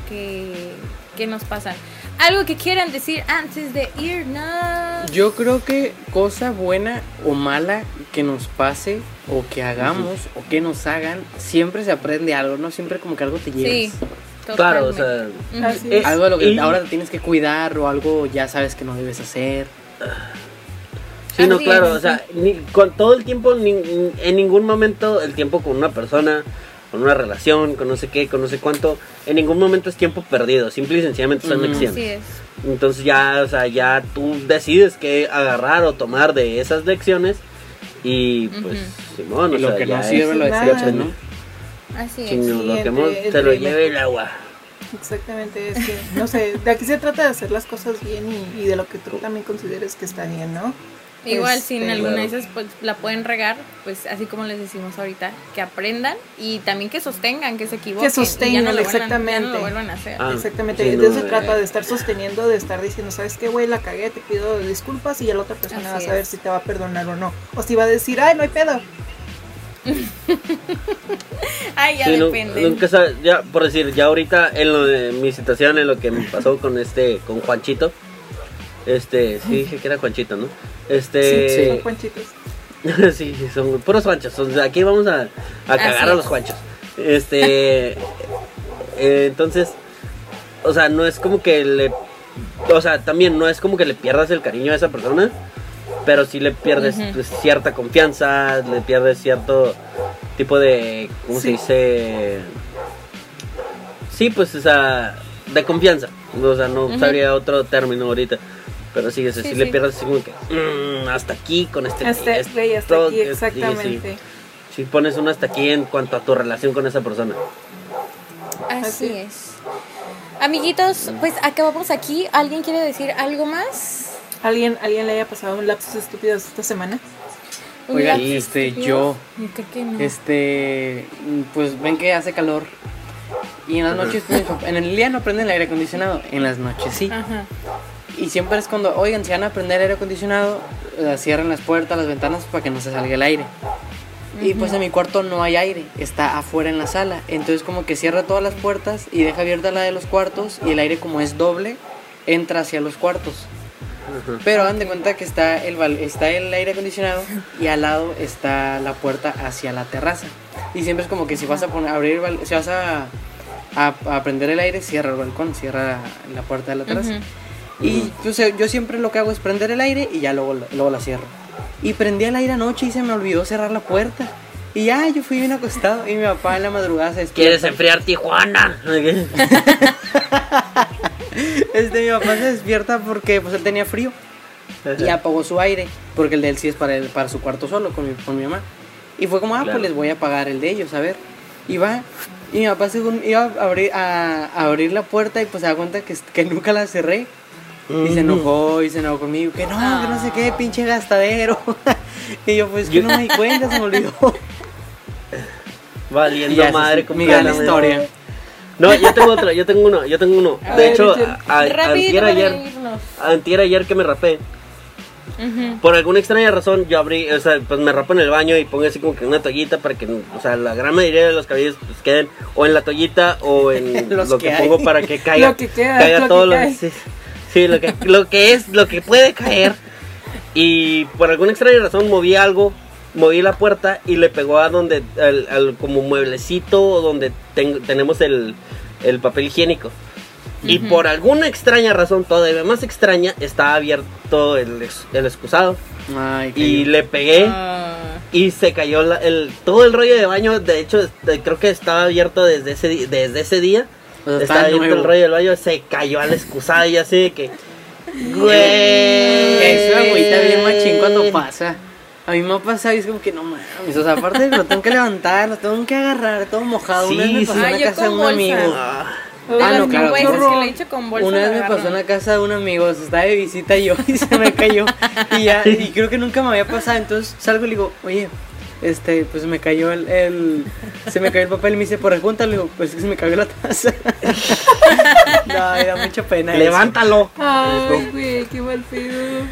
que, que nos pasan. Algo que quieran decir antes de irnos. Yo creo que cosa buena o mala que nos pase o que hagamos o que nos hagan, siempre se aprende algo, ¿no? Siempre como que algo te llevas. Sí, Claro, o sea, es. Algo de lo que Y- ahora te tienes que cuidar o algo ya sabes que no debes hacer. Sí, no, claro, es. o sea, ni- con todo el tiempo, ni- en ningún momento el tiempo con una persona, con una relación, con no sé qué, con no sé cuánto, en ningún momento es tiempo perdido, simple y sencillamente son lecciones. Así es. Entonces ya, o sea, ya tú decides qué agarrar o tomar de esas lecciones y pues, Ujú. Simón, y o lo sea, que ya no es- sirve lo desechas, ¿no? Así es. chino, Sí, lo que entre- mo- te lo entre- lleve el agua. Exactamente, es que, no sé, de aquí se trata de hacer las cosas bien y, y de lo que tú también consideres que está bien, ¿no? Igual Este, si en alguna de esas pues la pueden regar, pues así como les decimos ahorita, que aprendan y también que sostengan, que se equivoquen. Que sostengan, y ya no lo vuelvan- ya exactamente. no lo vuelvan a hacer. Ah, Exactamente, sí, eso se eh. trata, de estar sosteniendo, de estar diciendo, ¿sabes qué, güey? La cagué, te pido disculpas y ya la otra persona va a saber es. si te va a perdonar o no. O si va a decir, ay, no hay pedo. Ay, ya Sí, depende. nunca sabe- ya por decir, ya ahorita en lo de mi situación, en lo que me pasó con este, con Juanchito, este, sí dije que era Juanchito, ¿no? Sí, Este, son cuanchitos. sí, son puros Juanchos, o sea, aquí vamos a, a cagar a es. los Juanchos. Este, eh, entonces, o sea, no es como que le, o sea, también no es como que le pierdas el cariño a esa persona, pero sí le pierdes pues, cierta confianza, le pierdes cierto tipo de, ¿cómo se Sí. dice? Sí, pues, o sea, de confianza. O sea, no Ujú. sabría otro término ahorita. Pero sí, sea, Sí, sí, sí. le pierdes así como que, mm, hasta aquí con este Hasta, esto, güey, hasta aquí, que- sí, exactamente. Sí, Sí pones un hasta aquí en cuanto a tu relación con esa persona. Así Así. es. Amiguitos, pues acabamos aquí. ¿Alguien quiere decir algo más? ¿Alguien, ¿Alguien le haya pasado un lapsus estúpido esta semana? ¿Un Oigan, este, estúpido? yo, Yo creo que no. este, pues ven que hace calor. Y en las noches, pues, en el día no prenden el aire acondicionado, en las noches sí. Ajá. Y siempre es cuando, oigan, si van a prender aire acondicionado, eh, cierren las puertas, las ventanas para que no se salga el aire. Y pues en mi cuarto no hay aire, está afuera en la sala. Entonces como que cierra todas las puertas y deja abierta la de los cuartos y el aire como es doble, entra hacia los cuartos. Pero hagan de cuenta que está el, está el aire acondicionado y al lado está la puerta hacia la terraza. Y siempre es como que si vas a poner, abrir, si vas a, a, a prender el aire, cierra el balcón, cierra la puerta de la terraza. Ujú. Y yo, sé- yo siempre lo que hago es prender el aire y ya luego, la- luego la cierro. Y prendí el aire anoche y se me olvidó cerrar la puerta. Y ya, yo fui bien acostado y mi papá en la madrugada se despierta. ¿Quieres enfriar Tijuana? Este, mi papá se despierta porque pues él tenía frío. y apagó su aire, porque el de él sí es para, él- para su cuarto solo con mi, con mi mamá. Y fue como, ah, Claro. pues les voy a pagar el de ellos, a ver. Y va, y mi papá según iba a abrir, a, a abrir la puerta y pues se da cuenta que, que nunca la cerré. Y se enojó y se enojó conmigo, que no, que no sé qué, pinche gastadero. y yo, pues que no me di cuenta, se me olvidó. Y Valiendo ya, madre es mi gran historia. No, yo tengo otro, yo tengo uno, yo tengo uno. A De ver, hecho, Richard. a- antier ayer, antier ayer que me rapé, por alguna extraña razón yo abrí, o sea, pues me rapo en el baño y pongo así como que una toallita para que, o sea, la gran mayoría de los cabellos pues queden o en la toallita o en lo que que, pongo para que caiga. Lo que queda, caiga lo que todo lo cae. Sí, lo que lo que es, lo que puede caer. Y por alguna extraña razón moví algo, moví la puerta y le pegó a donde al, al como mueblecito donde ten- tenemos el, el papel higiénico. Y por alguna extraña razón, todavía más extraña, estaba abierto el, el excusado. Ay, Y le pegué Ah. y se cayó la- el, todo el rollo de baño. De hecho, este, creo que estaba abierto desde ese, desde ese día. O sea, estaba nuevo. el rollo del baño, se cayó al excusado y así de que... Güey. Eso agüita bien machín cuando pasa. A mí me ha pasado y es como que no mames. O sea, aparte lo tengo que levantar, lo tengo que agarrar, todo mojado. Una vez me pasó sí. en Ah, la yo casa de un bolsa. amigo. Ah, Ah, no, claro, veces con que le he hecho con bolsa. Una vez me pasó en la casa de un amigo, estaba de visita yo y se me cayó. Y ya, y creo que nunca me había pasado. Entonces salgo y le digo, oye, este, pues se me cayó el, el- se me cayó el papel y me dice, por junta, le digo, pues es que se me cayó la taza. no, da mucha pena. eso. levántalo. Ay, güey, qué mal pedo.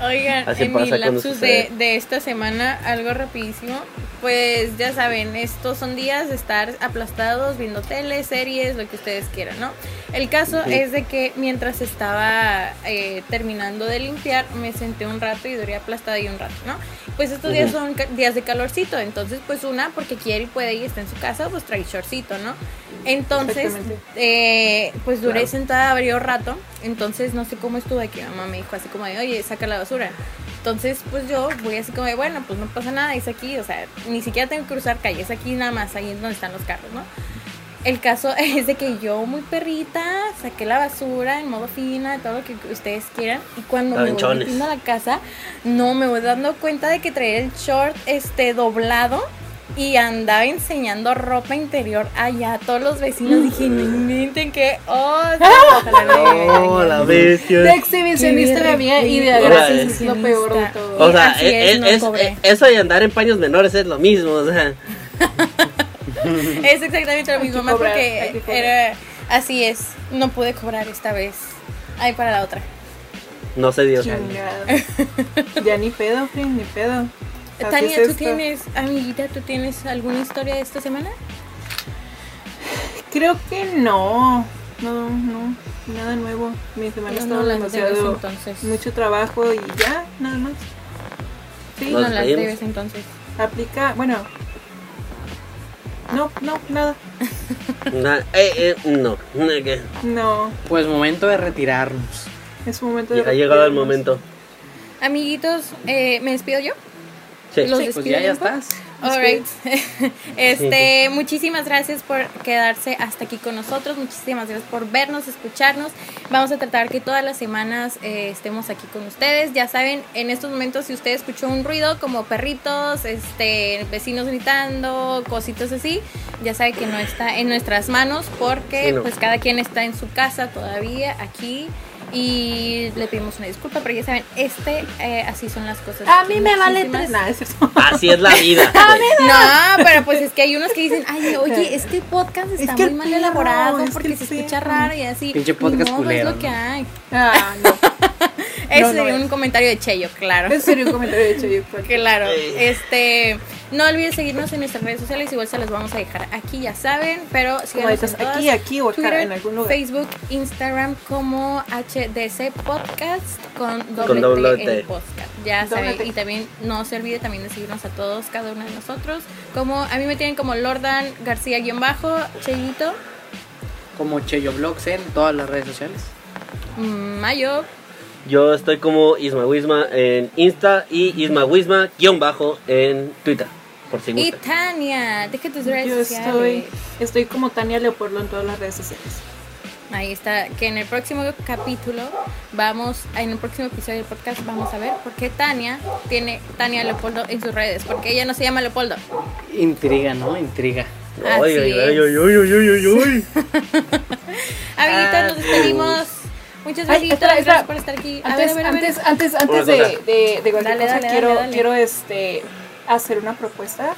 Oigan, Así en mi lapsus de, de esta semana, algo rapidísimo. Pues ya saben, estos son días de estar aplastados, viendo tele, series, lo que ustedes quieran, ¿no? El caso es de que mientras estaba eh, terminando de limpiar, me senté un rato y duré aplastada ahí un rato, ¿no? Pues estos días son días de calorcito, entonces pues una, porque quiere y puede y está en su casa, pues trae shortcito, ¿no? Entonces, eh, pues duré Claro. sentada varios rato, entonces no sé cómo estuve, que mi mamá me dijo así como de, oye, saca la basura. Entonces, pues yo voy así como de, bueno, pues no pasa nada, es aquí, o sea, ni siquiera tengo que cruzar calles, aquí nada más, ahí es donde están los carros, ¿no? El caso es de que yo, muy perrita, saqué la basura en modo fina, todo lo que ustedes quieran, y cuando me voy metiendo a la casa, no me voy dando cuenta de que traía el short este doblado y andaba enseñando ropa interior allá a todos los vecinos. Dije, no inventen que, oh, me Oh, la bestia. De exhibicionista de mía y de Ahora, gratis es lo peor de todo. O sea, Así es, es, no es- cobré. es- eso de andar en paños menores es lo mismo, o sea. Es exactamente lo mismo, más cobrar, porque era así es. No pude cobrar esta vez. Ahí para la otra. No se dio. Ya ni pedo, friend, ni pedo. Tania, es ¿tú tienes, amiguita, tú tienes alguna historia de esta semana? Creo que no. No, no. Nada nuevo. Mi semana No, ha estado no demasiado. entonces. Mucho trabajo y ya, nada más. Sí, no las debes entonces. aplica. Bueno. No, no, nada. Na- eh, eh, no. no. Pues momento de retirarnos. Es momento de. Ha llegado el retirarnos. momento. Amiguitos, eh, ¿me despido yo? Sí. Los Pues despido ya, estás. Alright. Este, muchísimas gracias por quedarse hasta aquí con nosotros. Muchísimas gracias por vernos, escucharnos. Vamos a tratar que todas las semanas eh, estemos aquí con ustedes. Ya saben, en estos momentos si usted escuchó un ruido como perritos, este, vecinos gritando, cositas así, ya sabe que no está en nuestras manos porque Sí, no. pues cada quien está en su casa todavía aquí. Y le pedimos una disculpa, pero ya saben, este, eh, así son las cosas. A mí me vale tres. Nada, es cierto. Así es la vida. no, pero pues es que hay unos que dicen, ay, oye, este podcast está que muy mal perro, elaborado es porque se escucha perro". raro y así. Pinche podcast modo, culero, Es lo que ¿no? hay. Ah, no. Ese No, no, sería eh. un comentario de Cheyo, claro. Ese sería un comentario de hecho yo creo que- Claro, este, no olvides seguirnos en nuestras redes sociales, igual se las vamos a dejar aquí, ya saben, pero síganos en todas, aquí, aquí o acá, Twitter, en algún lugar. Facebook, Instagram como HDC Podcast con doble, Con doble T T. el podcast. Ya Doble saben, T. y también no se olvide también de seguirnos a todos, cada uno de nosotros. Como a mí me tienen como Lordan García guion bajo, Cheyito, Como Cheyo Vlogs en todas las redes sociales. Mayo, Yo estoy como Isma Wisma en Insta y Isma Wisma guion bajo en Twitter. Por si y gusta. Tania, deja tus redes Yo sociales. estoy, estoy como Tania Leopoldo en todas las redes sociales. Ahí está, que en el próximo capítulo vamos, en el próximo episodio del podcast vamos a ver por qué Tania tiene Tania Leopoldo en sus redes, porque ella no se llama Leopoldo. Intriga, ¿no? Intriga. Ay, Así ay, es. ay, ay, ay, ay, ay, ay. Amiguitos, nos despedimos. Muchas Ay, gracias, espera, espera. gracias por estar aquí. A ver, Antes, a ver, a ver. antes, antes, de, de, de cualquier Dale, cosa, dale, quiero, dale, dale. quiero este hacer una propuesta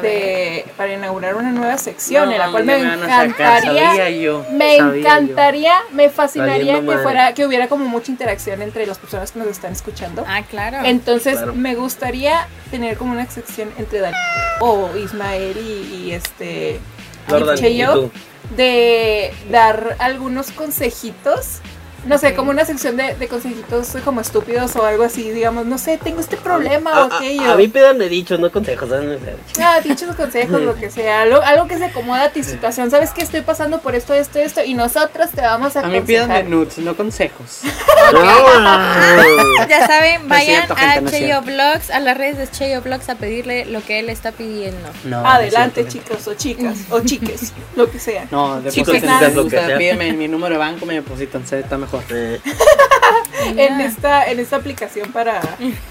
de para inaugurar una nueva sección No, en la cual me sacar, encantaría sabía yo, me sabía encantaría me fascinaría Valiendo que madre. fuera que hubiera como mucha interacción entre las personas que nos están escuchando Ah, claro. entonces Claro. me gustaría tener como una sección entre Daniel o Ismael y, y este Che, ¿y yo, tú? de dar algunos consejitos. No sé, como una sección de, de consejitos como estúpidos o algo así, digamos, no sé, tengo este problema A, o aquello. a mí pídanme dichos, no consejos. Ah, dichos consejos, lo que sea, algo, algo que se acomoda a tu situación. Sabes que estoy pasando por esto, esto, esto, y nosotros te vamos a A mí pídanme nudes, no consejos. No. Ya saben, No vayan cierto, gente, a no Cheyo. Vlogs, a las redes de Cheyo Vlogs a pedirle lo que él está pidiendo. No, Adelante, chicos o chicas, o chiques, lo que sea. No, Chicos, nada. si lo que sea. Pídeme mi número de banco, me depositan, se está mejor. Eh, En esta, en esta aplicación para,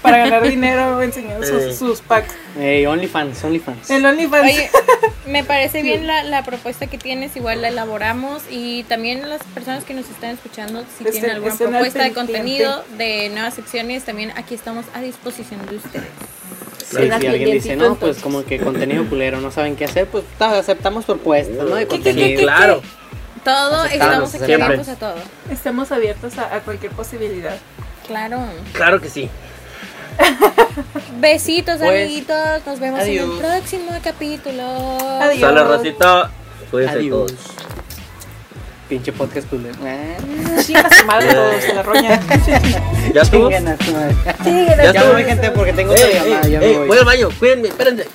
para ganar dinero enseñando sus, sus packs. Ey, OnlyFans, OnlyFans. El OnlyFans. Oye, me parece bien la, la propuesta que tienes, igual la elaboramos y también las personas que nos están escuchando, si tienen alguna propuesta de contenido de nuevas secciones, también aquí estamos a disposición de ustedes. Sí, si alguien dice, no, pues como que contenido culero, no saben qué hacer, pues ta- aceptamos propuestas, ¿no? De ¿Qué, qué, qué, contenido. qué? claro. Todo, Aceptamos, estamos aquí siempre. abiertos a todo. Estamos abiertos a, a cualquier posibilidad. Claro. Claro que sí. Besitos, Pues, amiguitos. Nos vemos en el próximo capítulo. Adiós. Rosita. Cuídense Adiós. todos. Pinche podcast culero. Chicas, su madre, todos se la roña. ¿Ya estuvo? chingan a su madre. ¿Ya estuvo? gente, porque tengo Ya me voy. voy al baño, cuídenme, espérense.